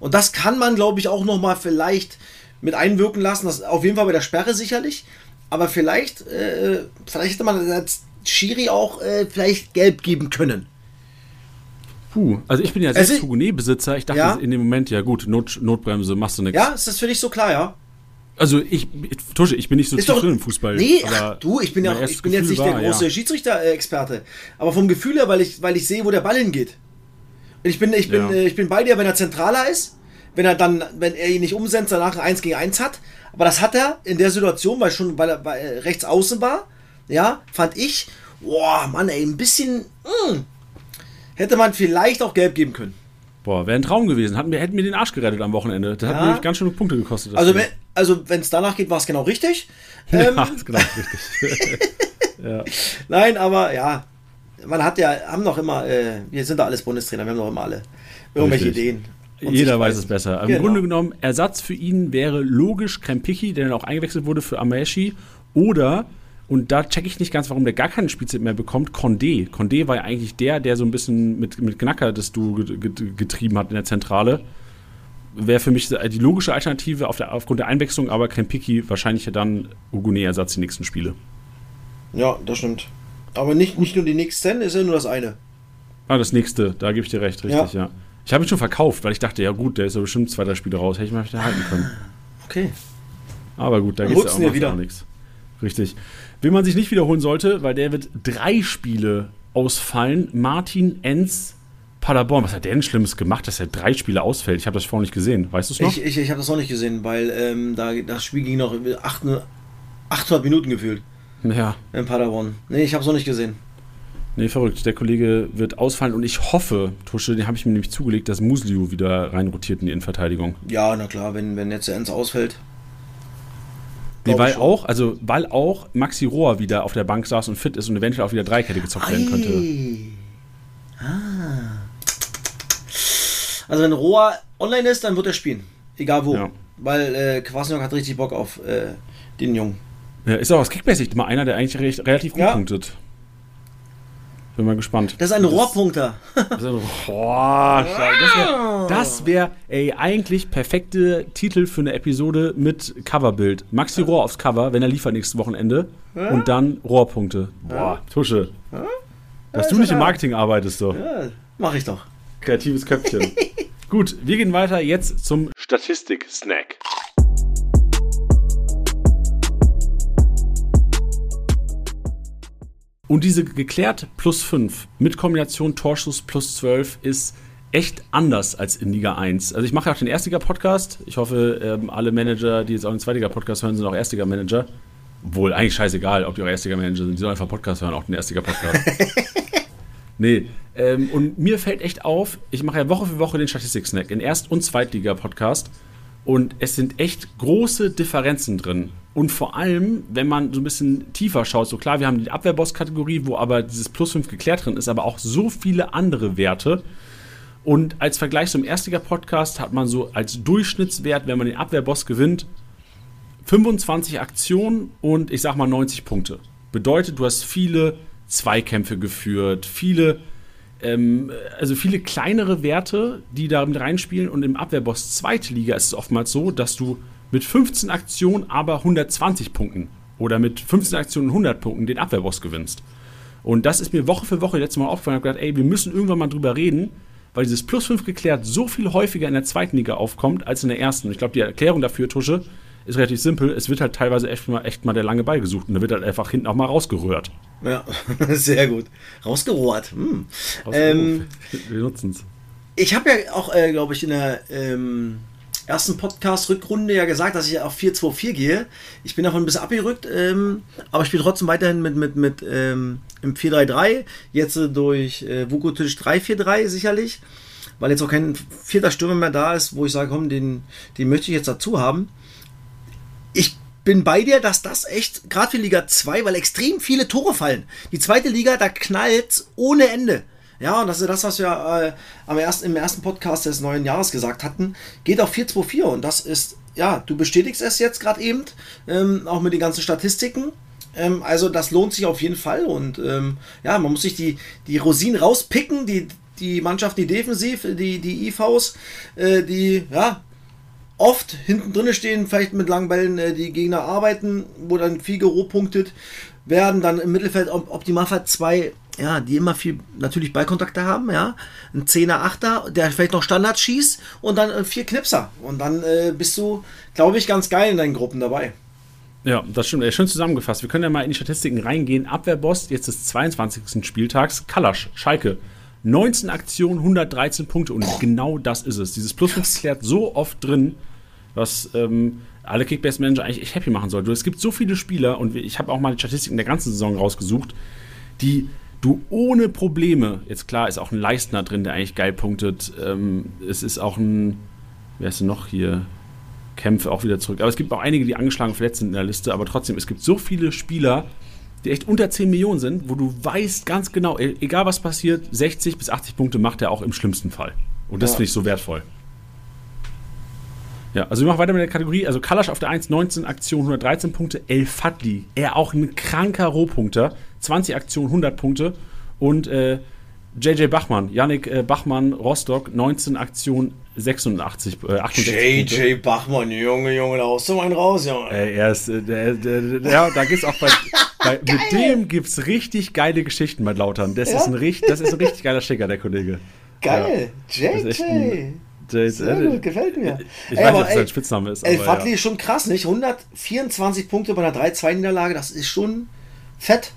Und das kann man, glaube ich, auch nochmal vielleicht mit einwirken lassen. Das auf jeden Fall bei der Sperre sicherlich. Aber vielleicht, äh, vielleicht hätte man als Schiri auch äh, vielleicht gelb geben können. Puh, also ich bin ja selbst Hugonet-Besitzer. Ich dachte Ja. in dem Moment, ja gut, Not, Notbremse, machst du nichts. Ja, ist das für dich so klar, ja? Also ich, Tusche, ich bin nicht so Ist doch. drin im Fußball. Nee, aber ach, du, ich bin ja auch, ich bin jetzt nicht war, der große ja. Schiedsrichter-Experte. Aber vom Gefühl her, weil ich, weil ich sehe, wo der Ball hingeht. Ich bin, ich bin, Ja. ich bin bei dir, wenn er zentraler ist. wenn er dann, wenn er ihn nicht umsetzt, danach ein 1 gegen 1 hat. Aber das hat er in der Situation, weil schon, weil er, weil rechts außen war, ja, fand ich, boah, Mann, ey, ein bisschen, mh, hm, hätte man vielleicht auch gelb geben können. Boah, wäre ein Traum gewesen. Hatten wir, hätten wir den Arsch gerettet am Wochenende. Das ja. hat nämlich ganz schöne Punkte gekostet. Also, wenn, also es danach geht, war es genau richtig. Ähm, ja, ist genau richtig. ja. Nein, aber ja, man hat ja, haben noch immer, äh, wir sind da alles Bundestrainer, wir haben noch immer alle irgendwelche richtig. Ideen. Jeder weiß es besser. Im genau. Grunde genommen, Ersatz für ihn wäre logisch Krempicki, der dann auch eingewechselt wurde für Ameshi. Oder, und da checke ich nicht ganz, warum der gar keine Spielzeit mehr bekommt, Condé. Condé war ja eigentlich der, der so ein bisschen mit, mit Knacker das Du getrieben hat in der Zentrale. Wäre für mich die logische Alternative auf der, aufgrund der Einwechslung, aber Krempicki wahrscheinlich dann Ugune-Ersatz die nächsten Spiele. Ja, das stimmt. Aber nicht, nicht nur die nächsten, ist ja nur das eine. Ah, das nächste, da gebe ich dir recht, richtig, ja. ja. Ich habe ihn schon verkauft, weil ich dachte, ja gut, der ist ja bestimmt zwei, drei Spiele raus. Hätte ich mal halten können. Okay. Aber gut, da geht es ja auch, wieder. nichts. Richtig. Wen man sich nicht wiederholen sollte, weil der wird drei Spiele ausfallen. Martin Enz Paderborn. Was hat der denn Schlimmes gemacht, dass er drei Spiele ausfällt? Ich habe das vorhin nicht gesehen. Weißt du es noch? Ich, ich, ich habe das auch nicht gesehen, weil ähm, da, das Spiel ging noch 800 Minuten gefühlt. Ja. In Paderborn. Nee, ich habe es noch nicht gesehen. Nee, verrückt. Der Kollege wird ausfallen und ich hoffe, Tusche, den habe ich mir nämlich zugelegt, dass Musliu wieder reinrotiert in die Innenverteidigung. Ja, na klar, wenn, wenn jetzt der Enz ausfällt. Nee, weil auch, also weil auch Maxi Rohr wieder auf der Bank saß und fit ist und eventuell auch wieder Dreikette gezockt werden könnte. Ah. Also wenn Rohr online ist, dann wird er spielen. Egal wo. Ja. Weil äh, Kwasniok hat richtig Bock auf äh, den Jungen. Ja, ist auch aus Kickmäßig mal einer, der eigentlich recht, relativ gut ja. punktet. Bin mal gespannt. Das ist ein Rohrpunkter. Das, ist ein, boah, das wäre, wär, ey, eigentlich perfekte Titel für eine Episode mit Coverbild. Maxi Rohr aufs Cover, wenn er liefert nächstes Wochenende. Und dann Rohrpunkte. Boah, Tusche. Dass du nicht im Marketing arbeitest, so. Ja, mach ich doch. Kreatives Köpfchen. Gut, wir gehen weiter jetzt zum Statistik-Snack. Und diese geklärt plus 5 mit Kombination Torschuss plus 12 ist echt anders als in Liga 1. Also ich mache ja auch den Erstliga-Podcast. Ich hoffe, ähm, alle Manager, die jetzt auch den Zweitliga-Podcast hören, sind auch Erstliga-Manager. Wohl eigentlich scheißegal, ob die auch Erstliga-Manager sind. Die sollen einfach Podcast hören, auch den Erstliga-Podcast. nee. Ähm, und mir fällt echt auf, ich mache ja Woche für Woche den Statistik-Snack in Erst- und Zweitliga-Podcast. Und es sind echt große Differenzen drin. Und vor allem, wenn man so ein bisschen tiefer schaut, so klar, wir haben die Abwehrboss-Kategorie, wo aber dieses Plus 5 geklärt drin ist, aber auch so viele andere Werte. Und als Vergleich zum Erstliga-Podcast hat man so als Durchschnittswert, wenn man den Abwehrboss gewinnt, 25 Aktionen und ich sag mal 90 Punkte. Bedeutet, du hast viele Zweikämpfe geführt, viele ähm, also viele kleinere Werte, die da mit reinspielen. Und im Abwehrboss zweite Liga ist es oftmals so, dass du mit 15 Aktionen aber 120 Punkten oder mit 15 Aktionen 100 Punkten den Abwehrboss gewinnst. Und das ist mir Woche für Woche letztes Mal aufgefallen. Ich habe gedacht, ey, wir müssen irgendwann mal drüber reden, weil dieses Plus 5 geklärt so viel häufiger in der zweiten Liga aufkommt als in der ersten. Ich glaube, die Erklärung dafür, Tusche, ist relativ simpel. Es wird halt teilweise echt mal, echt mal der lange Ball gesucht und da wird halt einfach hinten auch mal rausgerührt. Ja, sehr gut. Rausgerohrt. Hm. Ähm, Wir nutzen es. Ich habe ja auch, äh, glaube ich, in der ähm, ersten Podcast-Rückrunde ja gesagt, dass ich auf 4-2-4 gehe. Ich bin davon ein bisschen abgerückt, ähm, aber ich spiele trotzdem weiterhin mit, mit, mit ähm, im 4-3-3. Jetzt äh, durch äh, Vukotic 3-4-3 sicherlich, weil jetzt auch kein vierter Stürmer mehr da ist, wo ich sage, komm, den, den möchte ich jetzt dazu haben bin bei dir, dass das echt, gerade für Liga 2, weil extrem viele Tore fallen. Die zweite Liga, da knallt ohne Ende. Ja, und das ist das, was wir äh, am ersten, im ersten Podcast des neuen Jahres gesagt hatten. Geht auf 4-2-4 und das ist, ja, du bestätigst es jetzt gerade eben, ähm, auch mit den ganzen Statistiken. Ähm, also das lohnt sich auf jeden Fall und ähm, ja, man muss sich die, die Rosinen rauspicken, die, die Mannschaft, die defensiv, die, die IVs, äh, die, ja, oft hinten drin stehen, vielleicht mit langen Bällen äh, die Gegner arbeiten, wo dann viel punktet werden, dann im Mittelfeld Optimalfall zwei, ja, die immer viel natürlich Ballkontakte haben, ja, ein Zehner, Achter, der vielleicht noch Standards schießt und dann äh, vier Knipser und dann äh, bist du, glaube ich, ganz geil in deinen Gruppen dabei. Ja, das stimmt. Schön zusammengefasst. Wir können ja mal in die Statistiken reingehen. Abwehrboss jetzt des 22. Spieltags, Kalasch, Schalke. 19 Aktionen, 113 Punkte und genau das ist es. Dieses Plus 5 klärt so oft drin, was ähm, alle Kickbase-Manager eigentlich echt happy machen sollten. Es gibt so viele Spieler und ich habe auch mal die Statistiken der ganzen Saison rausgesucht, die du ohne Probleme, jetzt klar ist auch ein Leistner drin, der eigentlich geil punktet, ähm, es ist auch ein, wer ist denn noch hier? Kämpfe auch wieder zurück. Aber es gibt auch einige, die angeschlagen verletzt sind in der Liste, aber trotzdem, es gibt so viele Spieler, die echt unter 10 Millionen sind, wo du weißt ganz genau, e-, egal was passiert, 60 bis 80 Punkte macht er auch im schlimmsten Fall. Und das ja. finde ich so wertvoll. Ja, also wir machen weiter mit der Kategorie. Also Kalasch auf der 1, 19 Aktionen, 113 Punkte. El Fadli, er auch ein kranker Rohpunkter. 20 Aktionen, 100 Punkte. Und äh, JJ Bachmann, Yannick äh, Bachmann, Rostock, 19 Aktionen, 86, äh, 68 JJ Bachmann, Junge, Junge, da haust du einen raus, Junge. Äh, er ist, äh, der, der, der, ja, da geht's auch bei, bei mit dem gibt's richtig geile Geschichten bei Lautern. Das, ja? ist, ein, das ist ein richtig geiler Schicker, der Kollege. Geil, ja, JJ. Jay Sehr gut, gefällt mir. Ich ey, weiß nicht, ob sein Spitzname ist. El Fadli ja. ist schon krass, nicht? 124 Punkte bei einer 3-2-Niederlage, das ist schon fett.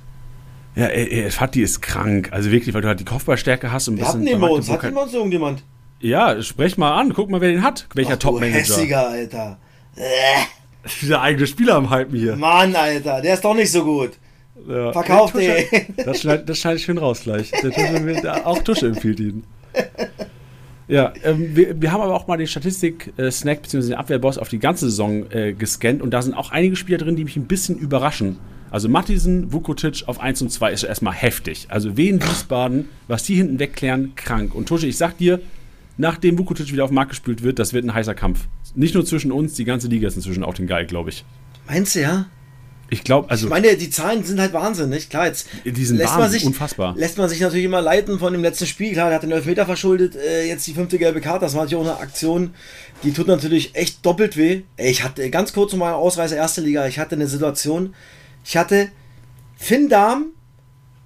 Ja, El Fadli ist krank. Also wirklich, weil du halt die Kopfballstärke hast. Und Wir hatten den bei uns. Hat jemand so irgendjemand? Ja, sprech mal an. Guck mal, wer den hat. Welcher Top-Manager. hässiger, Alter. Der eigene Spieler am Hypen hier. Mann, Alter, der ist doch nicht so gut. Ja. Verkauf den. Das schneide schneid ich schön raus gleich. Der auch Tusche empfiehlt ihn. Ja, ähm, wir, wir, haben aber auch mal den Statistik-Snack bzw. den Abwehrboss auf die ganze Saison äh, gescannt und da sind auch einige Spieler drin, die mich ein bisschen überraschen. Also Mattisen, Vukotic auf 1 und 2 ist erstmal heftig. Also Wien, Wiesbaden, was die hinten wegklären, krank. Und Tusche, ich sag dir, nachdem Vukotic wieder auf den Markt gespült wird, das wird ein heißer Kampf. Nicht nur zwischen uns, die ganze Liga ist inzwischen auch den Geil, glaube ich. Meinst du, ja? Ich glaube, also. Ich meine, die Zahlen sind halt wahnsinnig. Klar, jetzt die sind lässt Wahnsinn, man sich, unfassbar. Lässt man sich natürlich immer leiten von dem letzten Spiel. Klar, der hat den Elfmeter verschuldet, äh, jetzt die fünfte gelbe Karte. Das war natürlich auch eine Aktion, die tut natürlich echt doppelt weh. Ich hatte ganz kurz nochmal Ausreise erste Liga. Ich hatte eine Situation, ich hatte Finn Dahm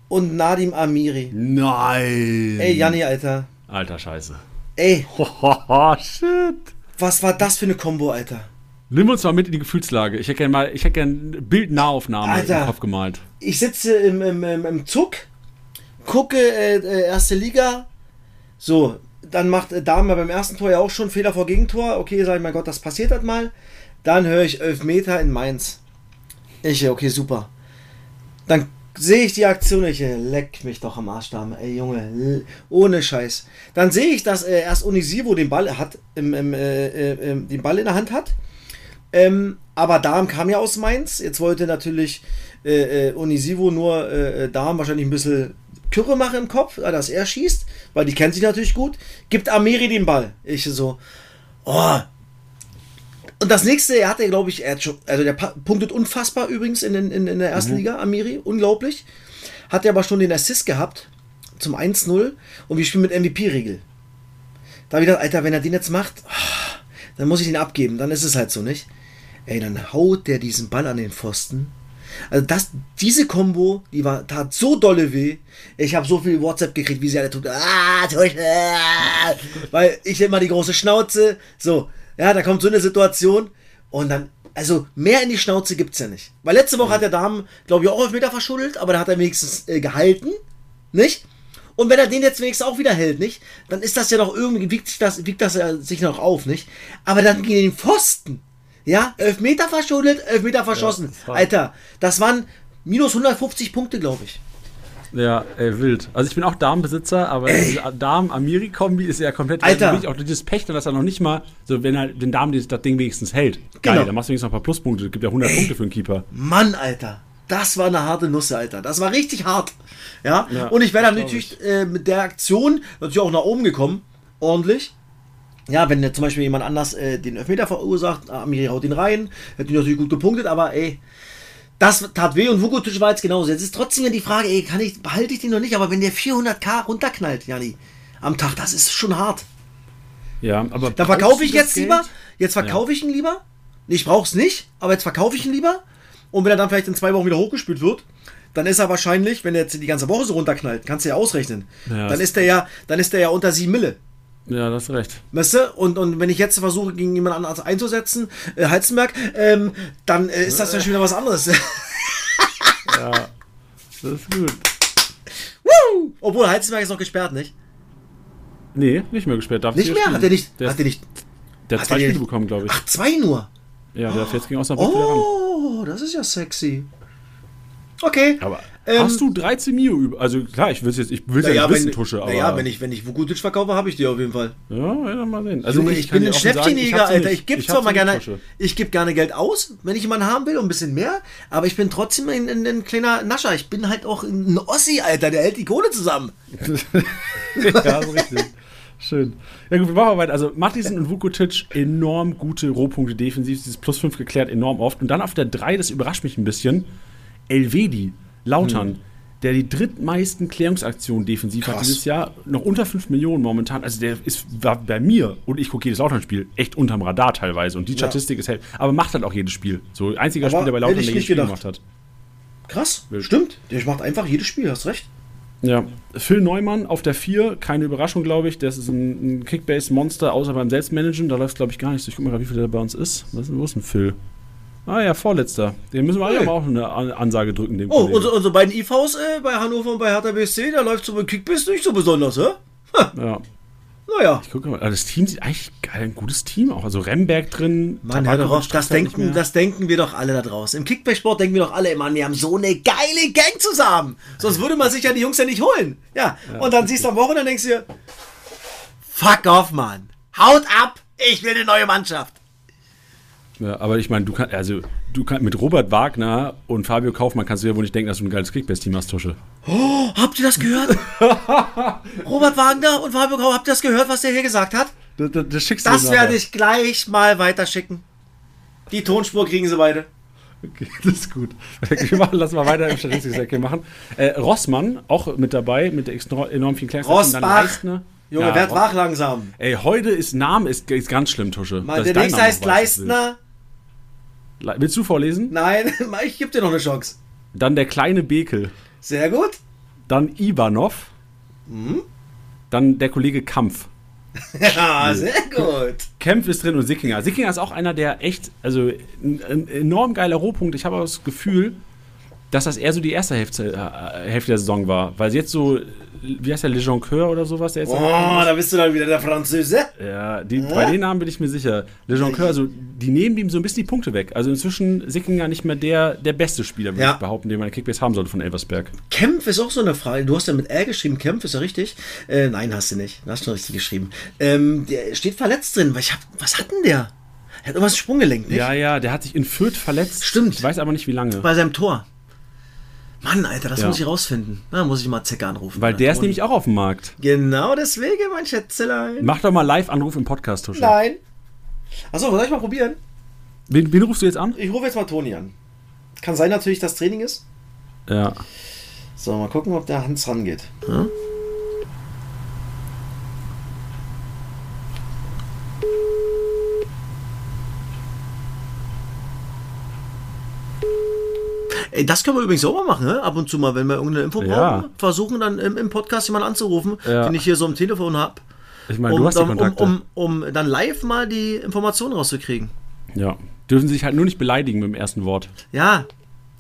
und Nadim Amiri. Nein. Ey, Janni, Alter. Alter Scheiße. Ey. Oh, shit. Was war das für eine Kombo, Alter? Nimm uns mal mit in die Gefühlslage. Ich hätte gerne mal, ich hätte gerne Bildnahaufnahme Alter, im Kopf gemalt. Ich sitze im, im, im, Zug, gucke äh, äh, erste Liga. So, dann macht äh, Dame beim ersten Tor ja auch schon Fehler vor Gegentor. Okay, sag ich, mein Gott, das passiert halt mal. Dann höre ich 11 Meter in Mainz. Ich, okay, super. Dann sehe ich die Aktion, ich äh, leck mich doch am Arsch, Dame. Ey, Junge, ohne Scheiß. Dann sehe ich, dass äh, erst Unisivo den Ball hat, im, im, äh, äh, den Ball in der Hand hat. Ähm, aber Darm kam ja aus Mainz. Jetzt wollte natürlich äh, äh, Onisivo nur äh, äh, Darm wahrscheinlich ein bisschen Kürre machen im Kopf, äh, dass er schießt, weil die kennt sich natürlich gut. Gibt Amiri den Ball. Ich so, oh. Und das nächste, er hatte, glaube ich, er hat schon, also der punktet unfassbar übrigens in, in, in der ersten mhm. Liga, Amiri, unglaublich. Hat er aber schon den Assist gehabt zum 1-0 und wir spielen mit MVP-Regel. Da habe ich gedacht, Alter, wenn er den jetzt macht, oh, dann muss ich den abgeben, dann ist es halt so, nicht? Ey, dann haut der diesen Ball an den Pfosten. Also das, diese Combo, die war, tat so dolle weh. Ich habe so viel WhatsApp gekriegt, wie sie alle tut. Ah, weil ich immer die große Schnauze. So, ja, da kommt so eine Situation und dann, also mehr in die Schnauze gibt es ja nicht. Weil letzte Woche hat der Damen, glaube ich, auch auf Meter verschuddelt, aber da hat er wenigstens äh, gehalten, nicht? Und wenn er den jetzt wenigstens auch wieder hält, nicht? Dann ist das ja noch irgendwie, wiegt das, wiegt das ja sich noch auf, nicht? Aber dann gegen den Pfosten. Ja, elf Meter verschuldet, elf Meter verschossen. Ja, Alter, das waren minus 150 Punkte, glaube ich. Ja, ey, wild. Also ich bin auch Damenbesitzer, aber Damen-Amiri-Kombi ist ja komplett Alter. Also auch dieses Pech, dass er noch nicht mal, so wenn er den Damen das Ding wenigstens hält. Geil, genau. dann machst du wenigstens noch ein paar Pluspunkte. Es gibt ja 100 ey, Punkte für einen Keeper. Mann, Alter. Das war eine harte Nuss, Alter. Das war richtig hart. Ja, ja und ich wäre dann natürlich äh, mit der Aktion natürlich auch nach oben gekommen. Ordentlich. Ja, wenn zum Beispiel jemand anders äh, den Elfmeter verursacht, Amiri haut ihn rein, hätte ihn natürlich gut gepunktet, aber ey, das tat weh und Vukotic war jetzt genauso. Jetzt ist trotzdem die Frage, ey, kann ich, behalte ich den noch nicht, aber wenn der 400k runterknallt, Jani, am Tag, das ist schon hart. Ja, aber. Dann verkaufe ich jetzt lieber, jetzt verkaufe ja. ich ihn lieber. Ich brauche es nicht, aber jetzt verkaufe ich ihn lieber und wenn er dann vielleicht in zwei Wochen wieder hochgespült wird, dann ist er wahrscheinlich, wenn er jetzt die ganze Woche so runterknallt, kannst du ja ausrechnen. Ja, dann ist der ja, dann ist der ja unter 7 Mille. Ja, das ist recht. Weißt du? Und, und wenn ich jetzt versuche, gegen jemand anderes einzusetzen, äh, Heizenberg, ähm, dann äh, ist das ja schon wieder was anderes. ja, das ist gut. Woo! Obwohl, Heizenberg ist noch gesperrt, nicht? Nee, nicht mehr gesperrt. Darf Nicht mehr? spielen. Hat er nicht. Der, hat er nicht. der hat zwei Spiele bekommen, glaube ich. Ach, zwei nur. Ja, der darf jetzt gegen Osnabrück wieder ran. Oh, das ist ja sexy. Okay. Aber Ähm, hast du 13 Mio über? Also klar, ich will jetzt, ich will ja nicht wissen, wenn, Tusche, aber. naja, wenn ich, wenn ich Vukutic verkaufe, habe ich die auf jeden Fall. Ja, ja, mal sehen. Also Junge, ich, kann bin ein Schnäppchenjäger, Alter. Ich gebe zwar mal gerne, Tusche. ich gebe gerne Geld aus, wenn ich jemanden haben will und ein bisschen mehr, aber ich bin trotzdem ein, ein, ein kleiner Nascher. Ich bin halt auch ein Ossi, Alter, der hält die Kohle zusammen. ja, so richtig. Schön. Ja gut, wir machen mal weiter. Also Mattisen und Vukotic enorm gute Rohpunkte defensiv, dieses Plus 5 geklärt enorm oft. Und dann auf der 3, das überrascht mich ein bisschen, Elvedi, Lautern, Hm. der die drittmeisten Klärungsaktionen defensiv hat Krass. dieses Jahr, noch unter 5 Millionen momentan. Also der ist, war bei mir, und ich gucke jedes Lautern-Spiel, echt unterm Radar teilweise. Und die Statistik ist halt, aber macht halt auch jedes Spiel. So einziger Aber Spieler bei hätte Lautern, der nicht jedes Spiel gemacht hat. Krass, stimmt. Der macht einfach jedes Spiel, hast recht. Ja, Phil Neumann auf der 4, keine Überraschung, glaube ich. Das ist ein, ein Kickbase-Monster, außer beim Selbstmanagen. Da läuft, glaube ich, gar nichts. Ich gucke mal, wie viel der bei uns ist. Was, wo ist denn Phil? Ah ja, Vorletzter. Den müssen wir Hey. aber auch eine An- Ansage drücken, dem Oh, unsere, unsere beiden IVs äh, bei Hannover und bei Hertha BSC, da läuft so bei Kickbiss nicht so besonders, hä? Ja, Naja. ich gucke mal. Also das Team sieht eigentlich geil, ein gutes Team auch. Also Remberg drin. Mann, hör doch auf, das denken, das denken wir doch alle da draußen. Im Kickback-Sport denken wir doch alle, Mann, wir haben so eine geile Gang zusammen. Sonst würde man sich ja die Jungs ja nicht holen. Ja, und dann siehst du am Wochenende und denkst dir, fuck off, Mann. Haut ab, ich will eine neue Mannschaft. Ja, aber ich meine, du kannst, also du kannst mit Robert Wagner und Fabio Kaufmann kannst du ja wohl nicht denken, dass du ein geiles Kickbase-Team hast, Tusche. Oh, habt ihr das gehört? Robert Wagner und Fabio Grau, habt ihr das gehört, was der hier gesagt hat? Das, das, das schickst Das mir werde ich gleich mal weiterschicken. Die Tonspur kriegen sie beide. Okay, das ist gut. Wir machen, lass mal weiter im Statistik machen. Äh, Rossmann, auch mit dabei, mit enorm viel Klärung. Rosbach. Leistner. Junge, Ja, werd wach langsam. Ey, heute ist Name ist, ist ganz schlimm, Tusche. Dass der nächste heißt Leistner. Willst du vorlesen? Nein, ich gebe dir noch eine Chance. Dann der kleine Bekel. Sehr gut. Dann Ivanov. Mhm. Dann der Kollege Kampf. Ja, sehr gut. Kempf ist drin und Sickinger. Sickinger ist auch einer, der echt, also ein, ein enorm geiler Rohpunkt. Ich habe das Gefühl, dass das eher so die erste Hälfte, äh, Hälfte der Saison war. Weil jetzt so, wie heißt der, Le Jonqueur oder sowas? Der jetzt Oh, da bist du dann wieder der Französe. Ja, die, bei den Namen bin ich mir sicher. Le Jonqueur, also die nehmen ihm so ein bisschen die Punkte weg. Also inzwischen Sickinger nicht mehr der, der beste Spieler, würde Ja. ich behaupten, den man in Kickbase haben sollte von Elversberg. Kempf ist auch so eine Frage. Du hast ja mit R geschrieben. Kempf ist ja richtig. Äh, nein, hast du nicht. Du hast schon richtig geschrieben. Ähm, der steht verletzt drin. Weil ich hab, was hat denn der? Er hat irgendwas Sprunggelenk, nicht? Ja, ja, der hat sich in Fürth verletzt. Stimmt. Ich weiß aber nicht, wie lange. Bei seinem Tor. Mann, Alter, das Ja. muss ich rausfinden. Da muss ich mal Zecke anrufen. Weil der ist nämlich auch auf dem Markt. Genau deswegen, mein Schätzelein. Mach doch mal Live-Anruf im Podcast, Tusche. Nein. Achso, soll ich mal probieren? Wen, wen rufst du jetzt an? Ich rufe jetzt mal Toni an. Kann sein natürlich, dass Training ist. Ja. So, mal gucken, ob der Hans rangeht. Ey, das können wir übrigens auch mal machen, ne? ab und zu mal, wenn wir irgendeine Info Ja. brauchen. Versuchen dann im, im Podcast jemanden anzurufen, Ja. den ich hier so am Telefon habe. Ich meine, Um, du hast die um, um, Kontakte. um, um dann live mal die Informationen rauszukriegen. ja. Dürfen sich halt nur nicht beleidigen mit dem ersten Wort. Ja,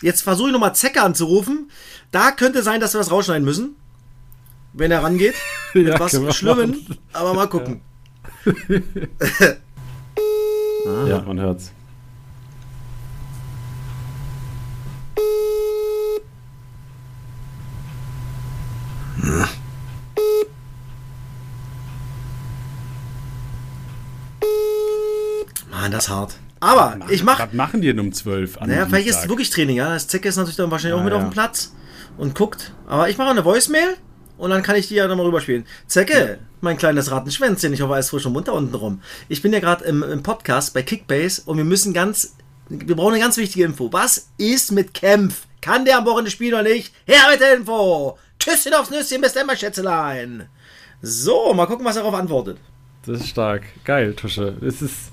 jetzt versuche ich nochmal Zecke anzurufen. Da könnte sein, dass wir das rausschneiden müssen. Wenn er rangeht. Ja, Was Schlimmen, aber mal gucken. Ja, man hört's. Mann, das ist hart. Aber ich mache. Was machen die denn um 12 an Naja, vielleicht ist es wirklich Training, ja. Das Zecke ist natürlich dann wahrscheinlich auch Ja, mit auf ja. dem Platz und guckt. Aber ich mache eine Voicemail und dann kann ich die ja nochmal rüberspielen. Zecke, mein kleines Rattenschwänzchen, ich hoffe, alles frisch und munter unten rum. Ich bin ja gerade im, im Podcast bei Kickbase und wir müssen ganz. Wir brauchen eine ganz wichtige Info. Was ist mit Kempf? Kann der am Wochenende spielen oder nicht? Her mit der Info! Tschüsschen aufs Nüsschen, bis dann, mein Schätzelein! So, mal gucken, was er darauf antwortet. Das ist stark. Geil, Tusche. Es ist.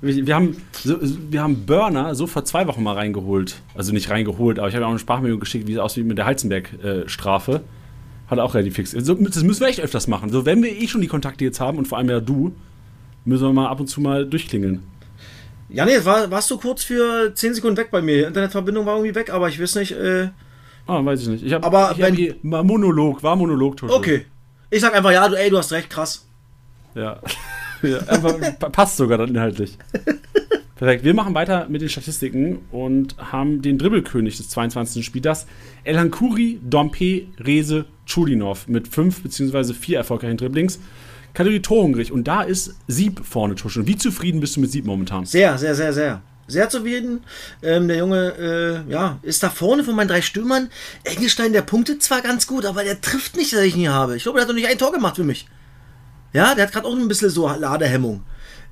Wir haben, wir haben Burner so vor zwei Wochen mal reingeholt. Also nicht reingeholt, aber ich habe auch eine Sprachmeldung geschickt, wie es aussieht mit der Heizenberg-Strafe. Hat er auch relativ fix. So, das müssen wir echt öfters machen. So, wenn wir eh schon die Kontakte jetzt haben und vor allem ja du, müssen wir mal ab und zu mal durchklingeln. Ja, nee, war, warst du kurz für 10 Sekunden weg bei mir. Internetverbindung war irgendwie weg, aber ich weiß nicht, äh, Ah, weiß ich nicht. Ich hab, Aber ich wenn- hab, eh- Monolog, war Monolog, Tusche. Okay. Ich sag einfach, ja, du, ey, du hast recht, krass. Ja. ja passt sogar dann inhaltlich. Perfekt. Wir machen weiter mit den Statistiken und haben den Dribbelkönig des 22. Spielers, Elhankuri, Dompe, Rese, Chulinov mit fünf bzw. vier erfolgreichen Dribblings. Kategorie torhungrig und da ist Sieb vorne Tusche. Und wie zufrieden bist du mit Sieb momentan? Sehr, sehr, sehr, sehr. Sehr zufrieden. Ähm, der Junge, äh, ja, ist da vorne von meinen drei Stürmern. Engelstein, der punktet zwar ganz gut, aber der trifft nicht, dass ich ihn habe. Ich glaube, der hat noch nicht ein Tor gemacht für mich. Ja, der hat gerade auch ein bisschen so Ladehemmung.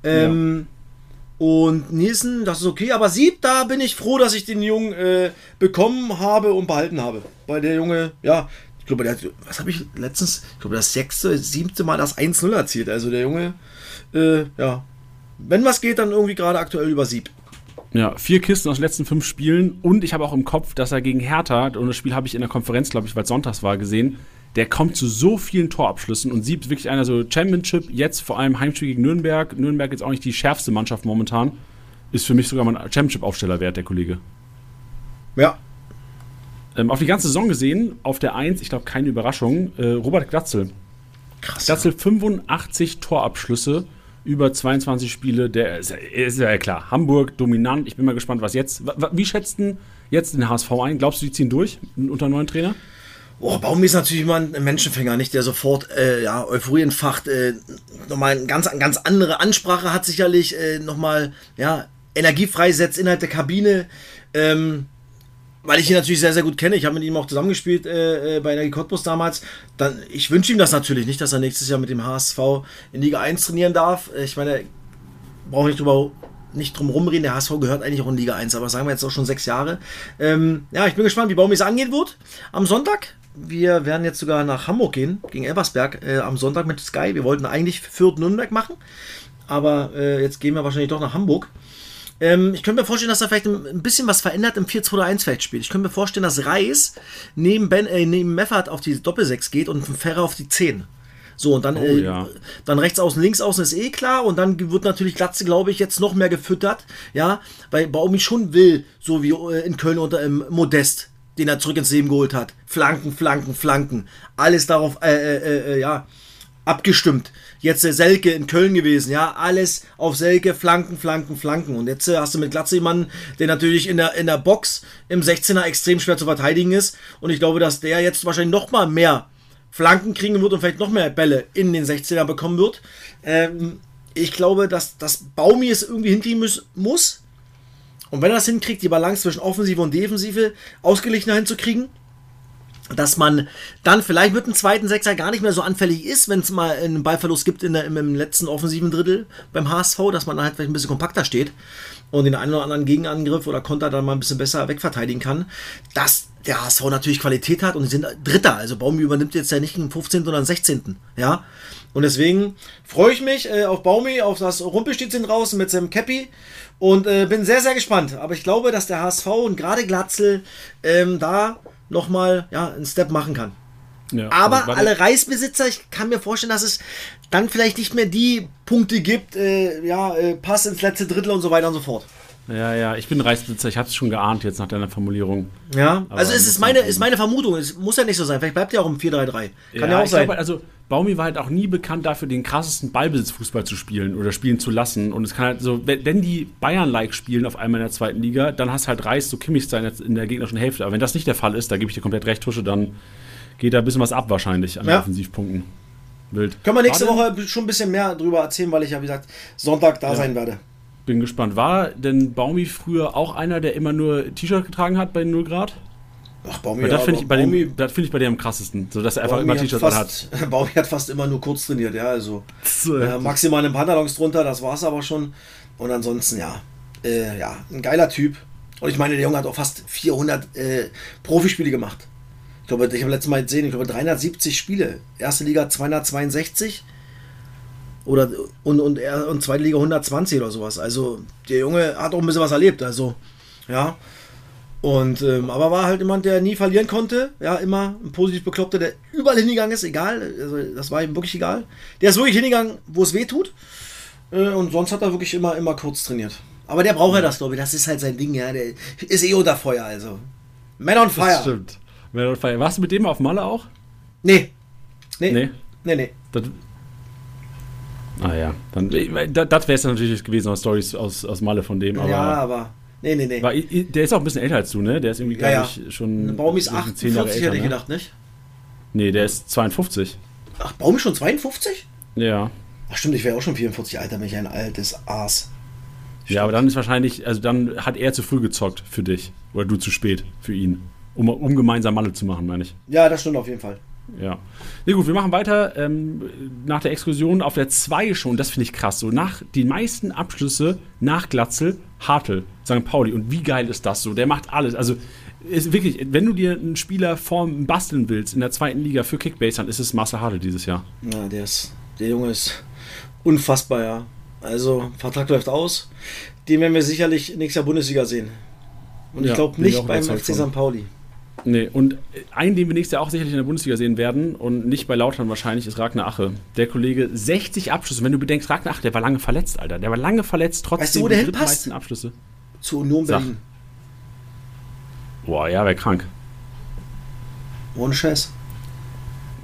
Ähm, ja. Und Nielsen, das ist okay, aber Sieb, da bin ich froh, dass ich den Jungen äh, bekommen habe und behalten habe. Weil der Junge, ja, ich glaube, der hat, was habe ich letztens, ich glaube, das sechste, siebte Mal das 1-0 erzielt. Also der Junge, äh, ja, wenn was geht, dann irgendwie gerade aktuell über Sieb. Ja, vier Kisten aus den letzten fünf Spielen und ich habe auch im Kopf, dass er gegen Hertha, und das Spiel habe ich in der Konferenz, glaube ich, weil es sonntags war, gesehen, der kommt zu so vielen Torabschlüssen und sieht wirklich einer so Championship, jetzt vor allem Heimspiel gegen Nürnberg. Nürnberg ist auch nicht die schärfste Mannschaft momentan. Ist für mich sogar mal ein Championship-Aufsteller wert, der Kollege. Ja. Ähm, auf die ganze Saison gesehen, auf der 1, ich glaube, keine Überraschung, äh, Robert Glatzel. Krass. Glatzel 85 Torabschlüsse über 22 Spiele. Der ist, ja klar. Hamburg dominant. Ich bin mal gespannt, was jetzt. Wie schätzt denn jetzt den HSV ein? Glaubst du, die ziehen durch unter neuen Trainer? Oh, Baumi ist natürlich immer ein Menschenfänger, nicht der sofort äh, ja, Euphorie entfacht, äh, nochmal eine ganz, ganz andere Ansprache hat sicherlich, äh, nochmal ja, Energie freisetzt innerhalb der Kabine. Ähm, weil ich ihn natürlich sehr, sehr gut kenne. Ich habe mit ihm auch zusammengespielt äh, äh bei Energie Cottbus damals. Dann, ich wünsche ihm das natürlich nicht, dass er nächstes Jahr mit dem HSV in Liga 1 trainieren darf. Ich meine, brauche nicht drüber nicht drum rumreden, der HSV gehört eigentlich auch in Liga 1, aber sagen wir jetzt auch schon sechs Jahre. Ähm, ja, ich bin gespannt, wie Baumi es angehen wird. Am Sonntag wir werden jetzt sogar nach Hamburg gehen, gegen Elversberg, äh, am Sonntag mit Sky. Wir wollten eigentlich Fürth-Nürnberg machen, aber äh, jetzt gehen wir wahrscheinlich doch nach Hamburg. Ähm, ich könnte mir vorstellen, dass er vielleicht ein bisschen was verändert im 4-2-1 vielleicht spielt. Ich könnte mir vorstellen, dass Reis neben, ben, äh, neben Meffert auf die Doppel-6 geht und Ferrer auf die 10. So, und dann, oh, äh, ja. dann rechts außen, links außen ist eh klar. Und dann wird natürlich Glatze, glaube ich, jetzt noch mehr gefüttert. Ja, weil Baumi schon will, so wie äh, in Köln unter ähm, Modest den er zurück ins Leben geholt hat. Flanken, Flanken, Flanken. Alles darauf, äh, äh, äh, äh ja, abgestimmt. Jetzt äh, Selke in Köln gewesen, ja, alles auf Selke, Flanken, Flanken, Flanken. Und jetzt äh, hast du mit Glatze jemanden, der natürlich in der, in der Box im 16er extrem schwer zu verteidigen ist. Und ich glaube, dass der jetzt wahrscheinlich noch mal mehr Flanken kriegen wird und vielleicht noch mehr Bälle in den 16er bekommen wird. Ähm, ich glaube, dass das Baumi es irgendwie hinkriegen muss. Und wenn er das hinkriegt, die Balance zwischen Offensive und Defensive ausgeglichener hinzukriegen, dass man dann vielleicht mit dem zweiten Sechser gar nicht mehr so anfällig ist, wenn es mal einen Ballverlust gibt in der, im, letzten offensiven Drittel beim HSV, dass man dann halt vielleicht ein bisschen kompakter steht und den einen oder anderen Gegenangriff oder Konter dann mal ein bisschen besser wegverteidigen kann, dass der HSV natürlich Qualität hat und sie sind Dritter. Also Baumi übernimmt jetzt ja nicht einen 15. oder einen 16. Ja. Und deswegen freue ich mich äh, auf Baumi, auf das Rumpelstilzchen draußen mit seinem Cappy und äh, bin sehr, sehr gespannt. Aber ich glaube, dass der HSV und gerade Glatzel ähm, da nochmal ja, einen Step machen kann. Ja, Aber alle Reisbesitzer, ich kann mir vorstellen, dass es dann vielleicht nicht mehr die Punkte gibt, äh, ja, äh, Pass ins letzte Drittel und so weiter und so fort. Ja, ja, ich bin Reisbesitzer, ich habe es schon geahnt jetzt nach deiner Formulierung. Ja, Aber also es ist meine, ist meine Vermutung, es muss ja nicht so sein, vielleicht bleibt ja auch im 4-3-3. Kann ja, ja auch sein. Glaube, also Baumi war halt auch nie bekannt dafür, den krassesten Ballbesitzfußball zu spielen oder spielen zu lassen. Und es kann halt so, wenn die Bayern-like spielen auf einmal in der zweiten Liga, dann hast halt Reis so Kimmich sein in der gegnerischen Hälfte. Aber wenn das nicht der Fall ist, da gebe ich dir komplett recht, Tusche, dann geht da ein bisschen was ab wahrscheinlich an ja. Offensivpunkten. Wild. Können wir nächste. Woche schon ein bisschen mehr drüber erzählen, weil ich ja, wie gesagt, Sonntag da ja. sein werde. Bin gespannt. War denn Baumi früher auch einer, der immer nur T-Shirt getragen hat bei 0 Grad? Ach, Baumi, das finde ich, bei Baumi, dem, das find ich bei dir am krassesten, so dass er einfach immer T-Shirts hat. Baumi hat fast immer nur kurz trainiert, ja, also äh, maximal einen Pantalons drunter, das war es aber schon. Und ansonsten, ja, äh, ja, ein geiler Typ. Und ich meine, der Junge hat auch fast 400 äh, Profispiele gemacht. Ich glaube, ich habe letztes Mal gesehen, ich glaube 370 Spiele. Erste Liga 262 oder und, und, und zweite Liga 120 oder sowas. Also der Junge hat auch ein bisschen was erlebt. Also, ja. Und, ähm, aber war halt jemand, der nie verlieren konnte. Ja, immer ein positiv Bekloppter, der überall hingegangen ist, egal. Also, das war ihm wirklich egal. Der ist wirklich hingegangen, wo es weh tut. Äh, und sonst hat er wirklich immer, immer kurz trainiert. Aber der braucht ja das, glaube ich. Das ist halt sein Ding, ja. Der ist eh unter Feuer, also. Man on Fire. Das stimmt. Man on Fire. Warst du mit dem auf Malle auch? Nee. Nee. Nee. Nee, nee. Das, Ah ja, dann, das wäre es natürlich gewesen aus Stories aus, aus Malle von dem. Aber ja, aber. Nee, nee, nee. War, der ist auch ein bisschen älter als du, ne? Der ist irgendwie, glaube Ja, ja. ich, schon. Baum ist so 10 Jahre 48, älter, hätte ich ne? gedacht, nicht? Nee, der ist 52. Ach, Baum ist schon 52? Ja. Ach stimmt, ich wäre auch schon 44, Alter, bin ich ein altes Aas. Ja, aber dann ist wahrscheinlich, also dann hat er zu früh gezockt für dich. Oder du zu spät für ihn. Um, um gemeinsam Malle zu machen, meine ich. Ja, das stimmt auf jeden Fall. Ja. Na gut, wir machen weiter. Ähm, nach der Exkursion auf der 2 schon, das finde ich krass. So nach den meisten Abschlüsse nach Glatzel, Hartl, St. Pauli. Und wie geil ist das so? Der macht alles. Also ist wirklich, wenn du dir einen Spieler form basteln willst in der zweiten Liga für Kickbase, dann ist es Marcel Hartl dieses Jahr. Ja, der ist, der Junge ist unfassbar, ja. Also, Vertrag läuft aus. Den werden wir sicherlich nächstes Jahr Bundesliga sehen. Und ich Ja, glaube ich nicht auch beim FC. St. Pauli. Nee, und einen, den wir nächstes Jahr auch sicherlich in der Bundesliga sehen werden und nicht bei Lautern wahrscheinlich, ist Ragnar Ache. Der Kollege 60 Abschlüsse. Wenn du bedenkst, Ragnar Ache, der war lange verletzt, Alter. Der war lange verletzt, trotzdem Weißt du, wo der die drittmeisten Abschlüsse. Zu Union Sag. Berlin. Boah, ja, wäre krank. Ohne Scheiß.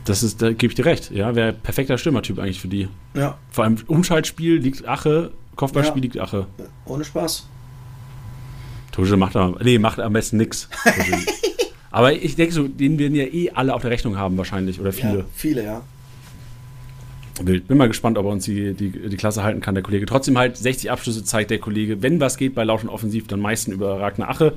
Das ist, da gebe ich dir recht. Ja, wäre perfekter Stürmertyp eigentlich für die. Ja, Vor allem Umschaltspiel liegt Ache, Kopfballspiel Ja. liegt Ache. ohne Spaß. Tuschel macht am, nee, macht am besten nix. Aber ich denke so, den werden ja eh alle auf der Rechnung haben wahrscheinlich oder viele. Ja, viele, ja. Wild. Bin mal gespannt, ob er uns die, die, die Klasse halten kann, der Kollege. Trotzdem halt 60 Abschlüsse zeigt der Kollege. Wenn was geht bei Lautern offensiv, dann meisten über Ragnar Ache.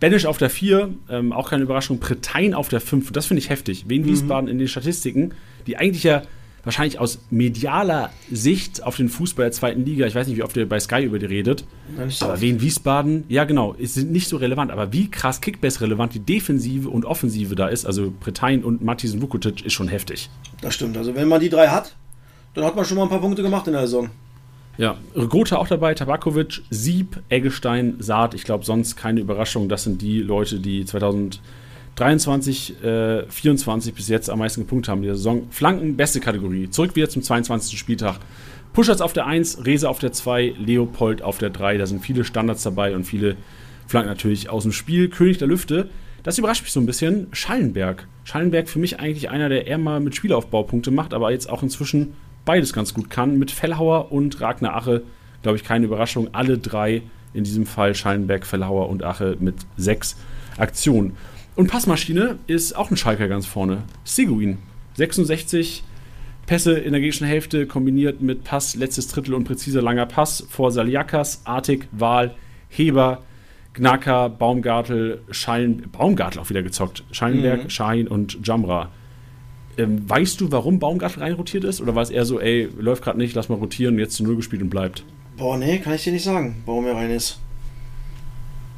Benisch auf der 4, ähm, auch keine Überraschung. Pretein auf der 5, das finde ich heftig. Wien Wiesbaden in den Statistiken, die eigentlich ja wahrscheinlich aus medialer Sicht auf den Fußball der zweiten Liga, ich weiß nicht, wie oft ihr bei Sky über die redet, so aber. Wien Wiesbaden, ja genau, es sind nicht so relevant, aber wie krass Kickbase relevant die Defensive und Offensive da ist, also Pretein und Matthiesen Vukotic, ist schon heftig. Das stimmt. Also, wenn man die drei hat, dann hat man schon mal ein paar Punkte gemacht in der Saison. Ja, Gotha auch dabei, Tabakovic, Sieb, Eggestein, Saad. Ich glaube, sonst keine Überraschung. Das sind die Leute, die 2023, äh, 24 bis jetzt am meisten gepunktet haben in der Saison. Flanken, beste Kategorie. Zurück wieder zum 22. Spieltag. Puschers auf der 1, Rese auf der 2, Leopold auf der 3. Da sind viele Standards dabei und viele Flanken natürlich aus dem Spiel. König der Lüfte. Das überrascht mich so ein bisschen. Schallenberg. Schallenberg für mich eigentlich einer, der eher mal mit Spielaufbau Punkte macht, aber jetzt auch inzwischen beides ganz gut kann. Mit Fellhauer und Ragnar Ache, glaube ich, keine Überraschung. Alle drei in diesem Fall, Schallenberg, Fellhauer und Ache mit sechs Aktionen. Und Passmaschine ist auch ein Schalker ganz vorne. Seguin. 66 Pässe in der gegnerischen Hälfte kombiniert mit Pass, letztes Drittel und präziser langer Pass vor Saliakas, Artig, Wahl, Heber, Gnaka, Baumgartel, Schallen, Baumgartel auch wieder gezockt. Schallenberg, Mhm. Schein und Jamra. Ähm, weißt du, warum Baumgartel reinrotiert ist? Oder war es eher so, ey, läuft gerade nicht, lass mal rotieren, jetzt zu Null gespielt und bleibt? Boah, nee, kann ich dir nicht sagen, warum er rein ist.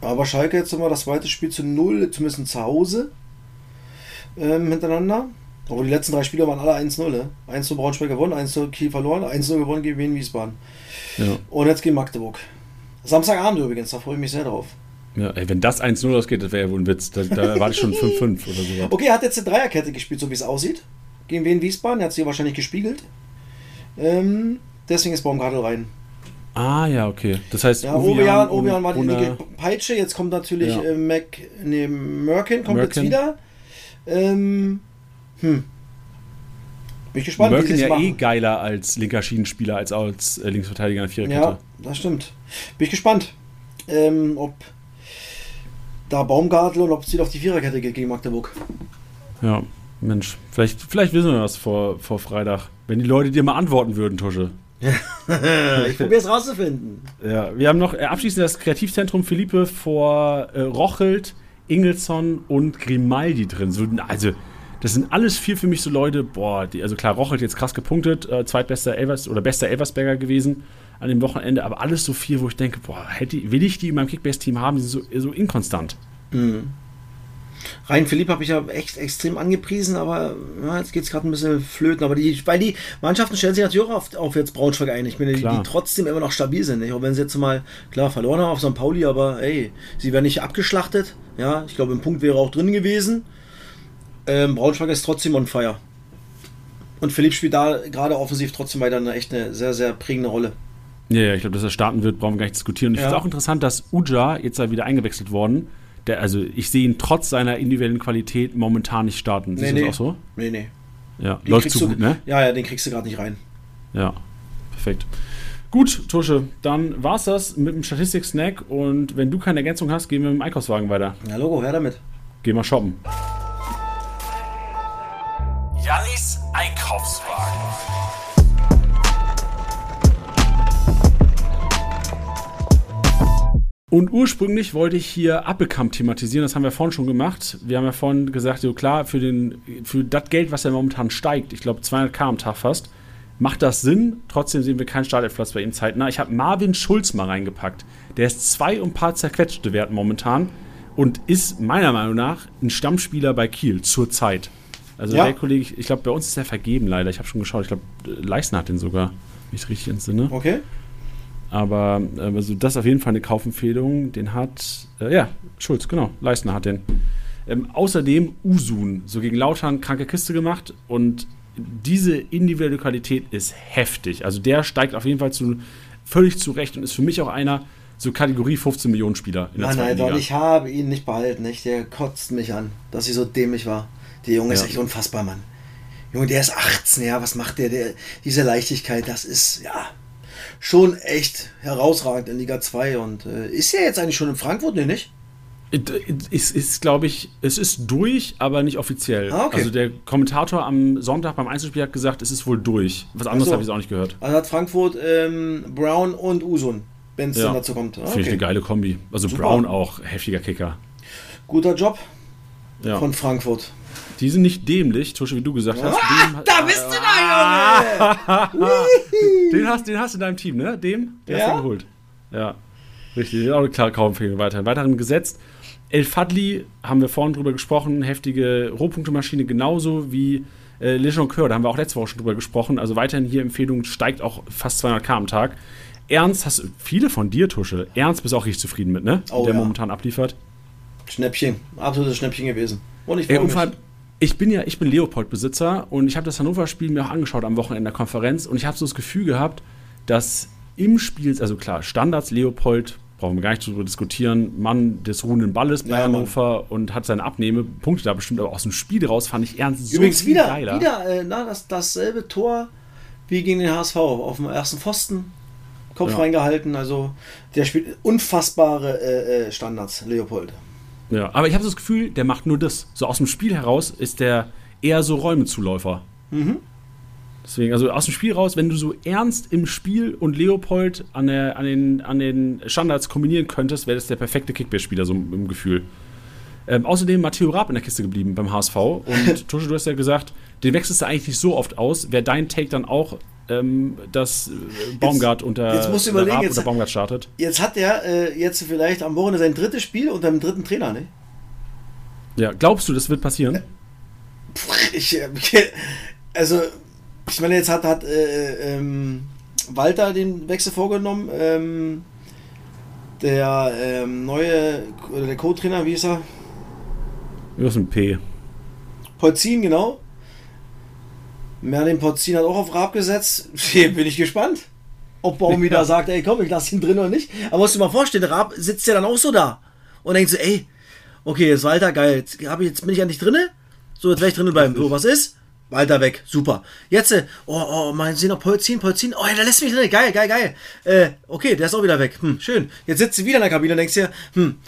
Aber Schalke jetzt immer das zweite Spiel zu null, zumindest zu Hause ähm, hintereinander. Aber die letzten drei Spiele waren alle 1-0. Ne? 1 zu Braunschweig gewonnen, 1 zu Kiel verloren, 1 0 gewonnen gegen Wien Wiesbaden. Ja. Und jetzt gegen Magdeburg. Samstagabend übrigens, da freue ich mich sehr drauf. ja ey, wenn das 1-0 ausgeht, das wäre ja wohl ein Witz. Da, da erwarte ich schon 5-5 oder so. Okay, er hat jetzt eine Dreierkette gespielt, so wie es aussieht. Gegen Wien Wiesbaden, er hat sie wahrscheinlich gespiegelt. Ähm, deswegen ist Baumgartel rein. Ah, ja, okay. Das heißt, Ja, Obian, Obian war die linke Peitsche, jetzt kommt natürlich Ja. äh, Mac, nee, Merkin kommt Merkin. jetzt wieder. Ähm, hm. Bin ich gespannt, wie Merkin es ja machen. eh geiler als linker Schienenspieler als als äh, Linksverteidiger in der Viererkette. ja, das stimmt. Bin ich gespannt, ähm, ob da Baumgartel und ob es wieder auf die Viererkette geht gegen Magdeburg. Ja, Mensch, vielleicht, vielleicht wissen wir das vor, vor Freitag. Wenn die Leute dir mal antworten würden, Tusche. ich probiere es rauszufinden. Ja, wir haben noch äh, abschließend das Kreativzentrum Philippe vor äh, Rochelt, Ingelsson und Grimaldi drin. So, also, das sind alles vier für mich so Leute, boah, die, also klar, Rochelt jetzt krass gepunktet, äh, zweitbester Elvers oder bester Elversberger gewesen an dem Wochenende, aber alles so vier, wo ich denke, boah, hätte, will ich die in meinem Kickbase-Team haben, die sind so, so inkonstant. Rein Philipp habe ich ja echt extrem angepriesen, aber ja, jetzt geht es gerade ein bisschen flöten. Aber die, weil die Mannschaften stellen sich natürlich auch auf, auf jetzt Braunschweig ein. Ich meine, die, die trotzdem immer noch stabil sind. Nicht? Auch wenn sie jetzt mal, klar, verloren haben auf St. Pauli, aber ey, sie werden nicht abgeschlachtet. Ja, ich glaube, ein Punkt wäre auch drin gewesen. Ähm, Braunschweig ist trotzdem on fire. Und Philipp spielt da gerade offensiv trotzdem weiter eine echt eine sehr, sehr prägende Rolle. Ja, ja, ich glaube, dass er starten wird, brauchen wir gar nicht diskutieren. Ich Ja. finde es auch interessant, dass Uja jetzt da wieder eingewechselt worden. Der, also ich sehe ihn trotz seiner individuellen Qualität momentan nicht starten. Siehst du das auch so? Nee, nee. Ja, Den läuft kriegst zu du, gut, ne? Ja, ja, den kriegst du gerade nicht rein. Ja, Perfekt. Gut, Tusche, dann war's das mit dem Statistik-Snack und wenn du keine Ergänzung hast, gehen wir mit dem Einkaufswagen weiter. Ja, Logo, her damit. Geh mal shoppen. Jannis Einkaufswagen. Und ursprünglich wollte ich hier Appelkamp thematisieren, das haben wir vorhin schon gemacht. Wir haben ja vorhin gesagt, so klar, für, den, für das Geld, was ja momentan steigt, ich glaube 200k am Tag fast, macht das Sinn. Trotzdem sehen wir keinen Startelfplatz bei ihm zeitnah. Ich habe Marvin Schulz mal reingepackt. Der ist zwei und ein paar zerquetschte Wert momentan und ist meiner Meinung nach ein Stammspieler bei Kiel zur Zeit. Also Ja. der Kollege, ich glaube, bei uns ist er vergeben leider. Ich habe schon geschaut, ich glaube, Leisten hat den sogar. Nicht richtig entsinne. Okay. Aber äh, also das ist auf jeden Fall eine Kaufempfehlung. Den hat, äh, ja, Schulz, genau, Leistner hat den. Ähm, außerdem Usun, so gegen Lautern kranke Kiste gemacht und diese individuelle Qualität ist heftig. Also der steigt auf jeden Fall zu, völlig zurecht und ist für mich auch einer, so Kategorie 15 Millionen Spieler in der Alter, und Liga. ich habe ihn nicht behalten, nicht? Der kotzt mich an, dass ich so dämlich war. Der Junge ist Ja. echt unfassbar, Mann. Junge, der ist 18, ja, was macht der? der? Diese Leichtigkeit, das ist, ja, schon echt herausragend in Liga 2 und äh, ist ja jetzt eigentlich schon in Frankfurt, ne, nicht? Es ist, glaube ich, es ist durch, aber nicht offiziell. Ah, okay. Also der Kommentator am Sonntag beim Einzelspiel hat gesagt, es ist wohl durch. Was anderes so. habe ich auch nicht gehört. Also hat Frankfurt ähm, Brown und Usun, wenn es Ja. dann dazu kommt. Ah, Finde ich eine geile Kombi. Also Super. Brown auch, heftiger Kicker. Guter Job Ja. von Frankfurt. Die sind nicht dämlich, Tusche, wie du gesagt hast. Dem- Da bist du da, Junge! den, hast, den hast du in deinem Team, ne? Dem? Den hast Ja. du geholt. Ja. Richtig, auch eine klare Kaufempfehlung weiterhin. Weiterhin gesetzt. El Fadli, haben wir vorhin drüber gesprochen, heftige Rohpunktemaschine, genauso wie äh, Legion Coeur, da haben wir auch letzte Woche schon drüber gesprochen. Also weiterhin hier Empfehlung, steigt auch fast 200k am Tag. Ernst, hast viele von dir, Tusche. Ernst bist auch richtig zufrieden mit, ne? Oh, Der ja. momentan abliefert. Schnäppchen, absolutes Schnäppchen gewesen. Und ich freue mich. Ich bin ja, ich bin Leopold-Besitzer und ich habe das Hannover-Spiel mir auch angeschaut am Wochenende in der Konferenz und ich habe so das Gefühl gehabt, dass im Spiel, also klar, Standards Leopold, brauchen wir gar nicht drüber diskutieren, Mann des ruhenden Balles bei Ja, Mann. Hannover und hat seine Abnehme, Punkte da bestimmt, aber aus dem Spiel raus fand ich Ernst so Übrigens viel wieder, geiler. wieder äh, na, das, dasselbe Tor wie gegen den HSV auf dem ersten Pfosten. Kopf Ja. reingehalten, also der spielt unfassbare äh, äh, Standards, Leopold. Ja, aber ich habe so das Gefühl, der macht nur das. So aus dem Spiel heraus ist der eher so Räumezuläufer. Mhm. Deswegen, also aus dem Spiel raus, wenn du so ernst im Spiel und Leopold an, der, an, den, an den Standards kombinieren könntest, wäre das der perfekte Kickbase-Spieler, so im, Gefühl. Ähm, außerdem Matteo Raab in der Kiste geblieben beim HSV. Und Tusche, du hast ja gesagt, den wechselst du eigentlich nicht so oft aus. Wäre dein Take dann auch, ähm, dass äh, Baumgart unter, jetzt musst du überlegen, jetzt- unter Baumgart startet? Jetzt hat er äh, jetzt vielleicht am Wochenende sein drittes Spiel unter dem dritten Trainer, ne? Ja, glaubst du, das wird passieren? Ich, äh, also, ich meine, jetzt hat, hat äh, ähm, Walter den Wechsel vorgenommen. Ähm, der ähm, neue, oder der Co-Trainer, wie ist er? Du hast ein P. Polzin, genau. Merlin Polzin hat auch auf Raab gesetzt. Hier bin ich gespannt. Ob Baum wieder sagt, ey komm, ich lass ihn drin oder nicht. Aber musst du dir mal vorstellen, Raab sitzt ja dann auch so da. Und denkt so, ey, okay, jetzt Walter, geil. Jetzt, ich, jetzt bin ich ja nicht drinne. So, jetzt werde ich drinnen bleiben. So, was ist? Walter weg, super. Jetzt, äh, oh, oh, mal sehen noch Polzin, Polzin. Oh, ja, der lässt mich drin. Geil, geil, geil. Äh, okay, der ist auch wieder weg. Hm, schön. Jetzt sitzt sie wieder in der Kabine und denkst dir, hm,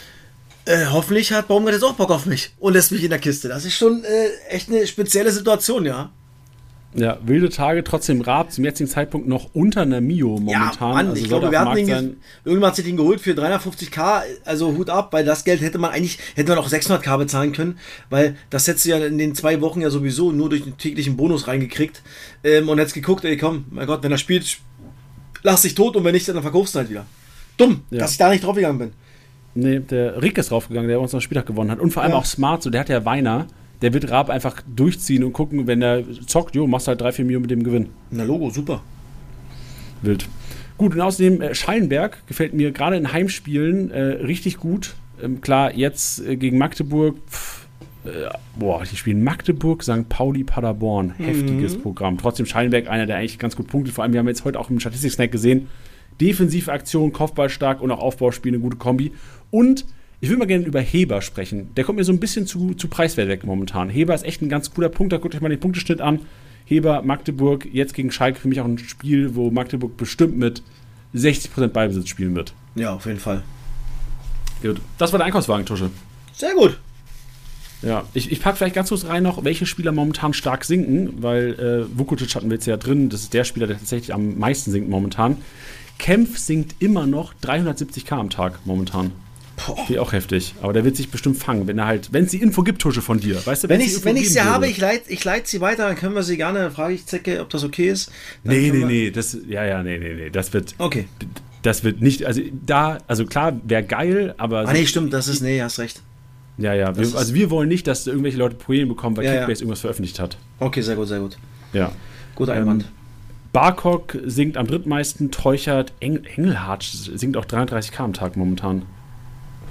äh, hoffentlich hat Baumgart jetzt auch Bock auf mich und lässt mich in der Kiste. Das ist schon äh, echt eine spezielle Situation, ja. Ja, wilde Tage, trotzdem Raab zum jetzigen Zeitpunkt noch unter einer Mio momentan. ja, Mann, also ich glaube, wir hatten ihn, irgendwann hat sich den geholt für 350k, also Hut ab, weil das Geld hätte man eigentlich, hätte man auch 600k bezahlen können, weil das hättest du ja in den zwei Wochen ja sowieso nur durch den täglichen Bonus reingekriegt ähm, und jetzt geguckt, ey komm, mein Gott, wenn er spielt, sp- lass dich tot und wenn nicht, dann verkaufst du halt wieder. Dumm, Ja. dass ich da nicht draufgegangen bin. Nee, der Rick ist draufgegangen, der uns am Spieltag gewonnen hat. Und vor allem Ja. auch smart, so der hat ja Weiner, der wird Raab einfach durchziehen und gucken, wenn der zockt, jo, machst halt 3, 4 Millionen mit dem Gewinn. Na Logo, super. Wild. Gut, und außerdem äh, Schallenberg gefällt mir gerade in Heimspielen äh, richtig gut. Ähm, klar, jetzt äh, gegen Magdeburg, pff, äh, boah, die spielen Magdeburg, St. Pauli, Paderborn. Heftiges Programm. Trotzdem Schallenberg einer, der eigentlich ganz gut punktet. Vor allem, wir haben jetzt heute auch im Statistik-Snack gesehen, defensive Aktion, Kopfball stark und auch Aufbauspiel, eine gute Kombi. Und ich will mal gerne über Heber sprechen. Der kommt mir so ein bisschen zu, zu preiswert weg momentan. Heber ist echt ein ganz cooler Punkt. Da guckt euch mal den Punkteschnitt an. Heber, Magdeburg, jetzt gegen Schalke für mich auch ein Spiel, wo Magdeburg bestimmt mit 60% Ballbesitz spielen wird. Ja, auf jeden Fall. Gut. Das war der Einkaufswagen, Tusche. Sehr gut. Ja, ich, ich packe vielleicht ganz kurz rein noch, welche Spieler momentan stark sinken, weil äh, Vukotic hatten wir jetzt ja drin, das ist der Spieler, der tatsächlich am meisten sinkt momentan. Kempf sinkt immer noch 370k am Tag momentan. Ich auch heftig. Aber der wird sich bestimmt fangen, wenn er halt, wenn es die Info gibt, Tusche von dir. Weißt du, Wenn die ich, wenn ich sie habe, würde. ich leite ich leit sie weiter, dann können wir sie gerne, dann frage ich Zecke, ob das okay ist. Dann Nee, nee, nee, das, ja, ja, nee, nee, nee, das wird, Okay. das wird nicht, also da, also klar, wäre geil, aber, Ah, nee, stimmt, das ist, nee, hast recht. ja, ja, wir, also wir wollen nicht, dass irgendwelche Leute Probleme bekommen, weil Ja, ja. Kickbase irgendwas veröffentlicht hat. Okay, sehr gut, sehr gut. Ja. Guter Einwand. Barkok sinkt am drittmeisten, Teuchert, Eng Engelhardt sinkt auch 33k am Tag momentan.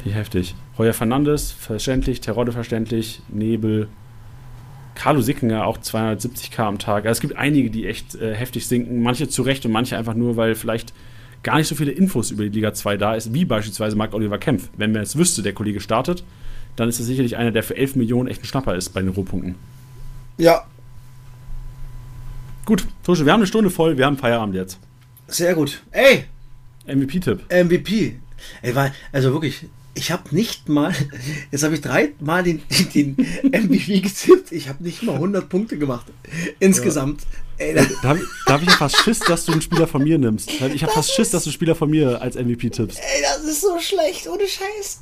Wie heftig. Heuer Fernandes, verständlich, Terodde verständlich, Nebel, Carlo Sickinger auch 270k am Tag. Also es gibt einige, die echt äh, heftig sinken, manche zu Recht und manche einfach nur, weil vielleicht gar nicht so viele Infos über die Liga 2 da ist, wie beispielsweise Marc Oliver Kempf. Wenn man es wüsste, der Kollege startet, dann ist es sicherlich einer, der für 11 Millionen echt ein Schnapper ist bei den Rohpunkten. Ja, Gut, Tusche, wir haben eine Stunde voll, wir haben Feierabend jetzt. sehr gut. Ey, MVP-Tipp. MVP. Ey, weil, also wirklich, ich habe nicht mal, jetzt habe ich dreimal den, den MVP getippt, ich habe nicht mal 100 Punkte gemacht. Insgesamt. Ey, das, Da habe da hab ich ja fast Schiss, dass du einen Spieler von mir nimmst. Ich habe fast Schiss, dass du einen Spieler von mir als MVP tippst. ey, das ist so schlecht, ohne Scheiß.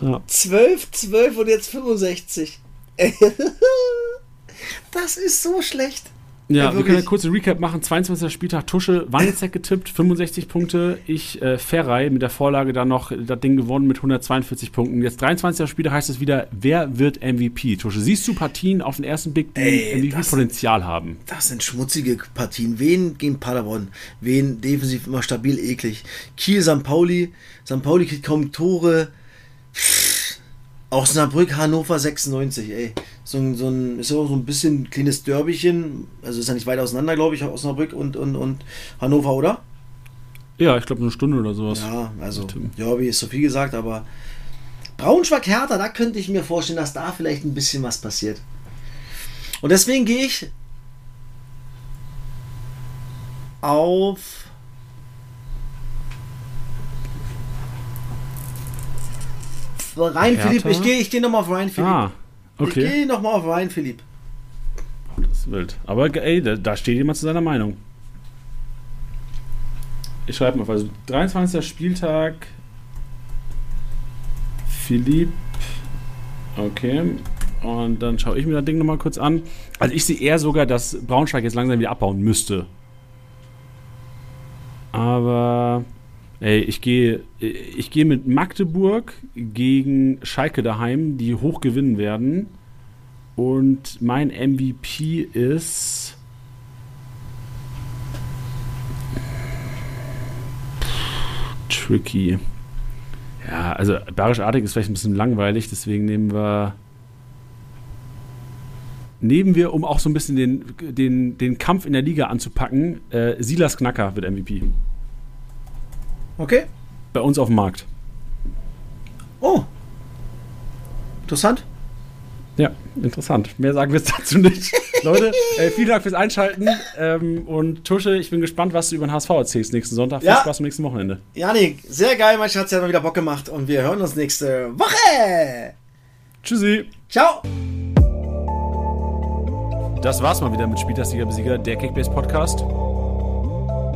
Ja. 12, 12 und jetzt 65. Ey, Das ist so schlecht. Ja, Ja, wir können ja kurz einen Recap machen. 22. Spieltag Tusche, Wangelzeck getippt, 65 Punkte. Ich, äh, Ferrei, mit der Vorlage dann noch das Ding gewonnen mit 142 Punkten. Jetzt 23. Spieltag heißt es wieder, wer wird MVP? Tusche, siehst du Partien auf den ersten Blick, die MVP-Potenzial haben? Das sind schmutzige Partien. Wen gegen Paderborn? Wen defensiv immer stabil eklig? Kiel, St. Pauli. St. Pauli kriegt kaum Tore. Osnabrück, Hannover 96, ey. So ein, so ein, ist ja auch so ein bisschen kleines Derbychen. Also ist ja nicht weit auseinander, glaube ich, Osnabrück und, und, und Hannover, oder? Ja, ich glaube eine Stunde oder sowas. Ja, also. Derby ist so viel gesagt, aber Braunschweig Hertha, da könnte ich mir vorstellen, dass da vielleicht ein bisschen was passiert. Und deswegen gehe ich auf Rhein Hertha? Philipp. Ich gehe ich gehe nochmal auf Rhein Philipp. Ah, Ich okay. gehe nochmal auf Rhein Philipp. Das ist wild. Aber ey, da, da steht jemand zu seiner Meinung. Ich schreibe mal, also 23. Spieltag. Philipp. Okay. Und dann schaue ich mir das Ding nochmal kurz an. Also ich sehe eher sogar, dass Braunschweig jetzt langsam wieder abbauen müsste. Aber ey, ich gehe ich gehe mit Magdeburg gegen Schalke daheim, die hoch gewinnen werden. Und mein MVP ist. Tricky. Ja, also Barisch Artig ist vielleicht ein bisschen langweilig, deswegen nehmen wir. Nehmen wir, um auch so ein bisschen den, den, den Kampf in der Liga anzupacken, äh, Silas Knacker wird MVP. Okay. Bei uns auf dem Markt. Oh. Interessant. Ja, interessant. Mehr sagen wir jetzt dazu nicht. Leute, äh, vielen Dank fürs Einschalten. Ähm, und Tusche, ich bin gespannt, was du über den HSV erzählst nächsten Sonntag. Viel Ja. Spaß am nächsten Wochenende. Janik, sehr geil, mein Schatz, hat mal wieder Bock gemacht und wir hören uns nächste Woche. Tschüssi. Ciao. Das war's mal wieder mit Spieltagsliga Besieger, der Kickbase Podcast.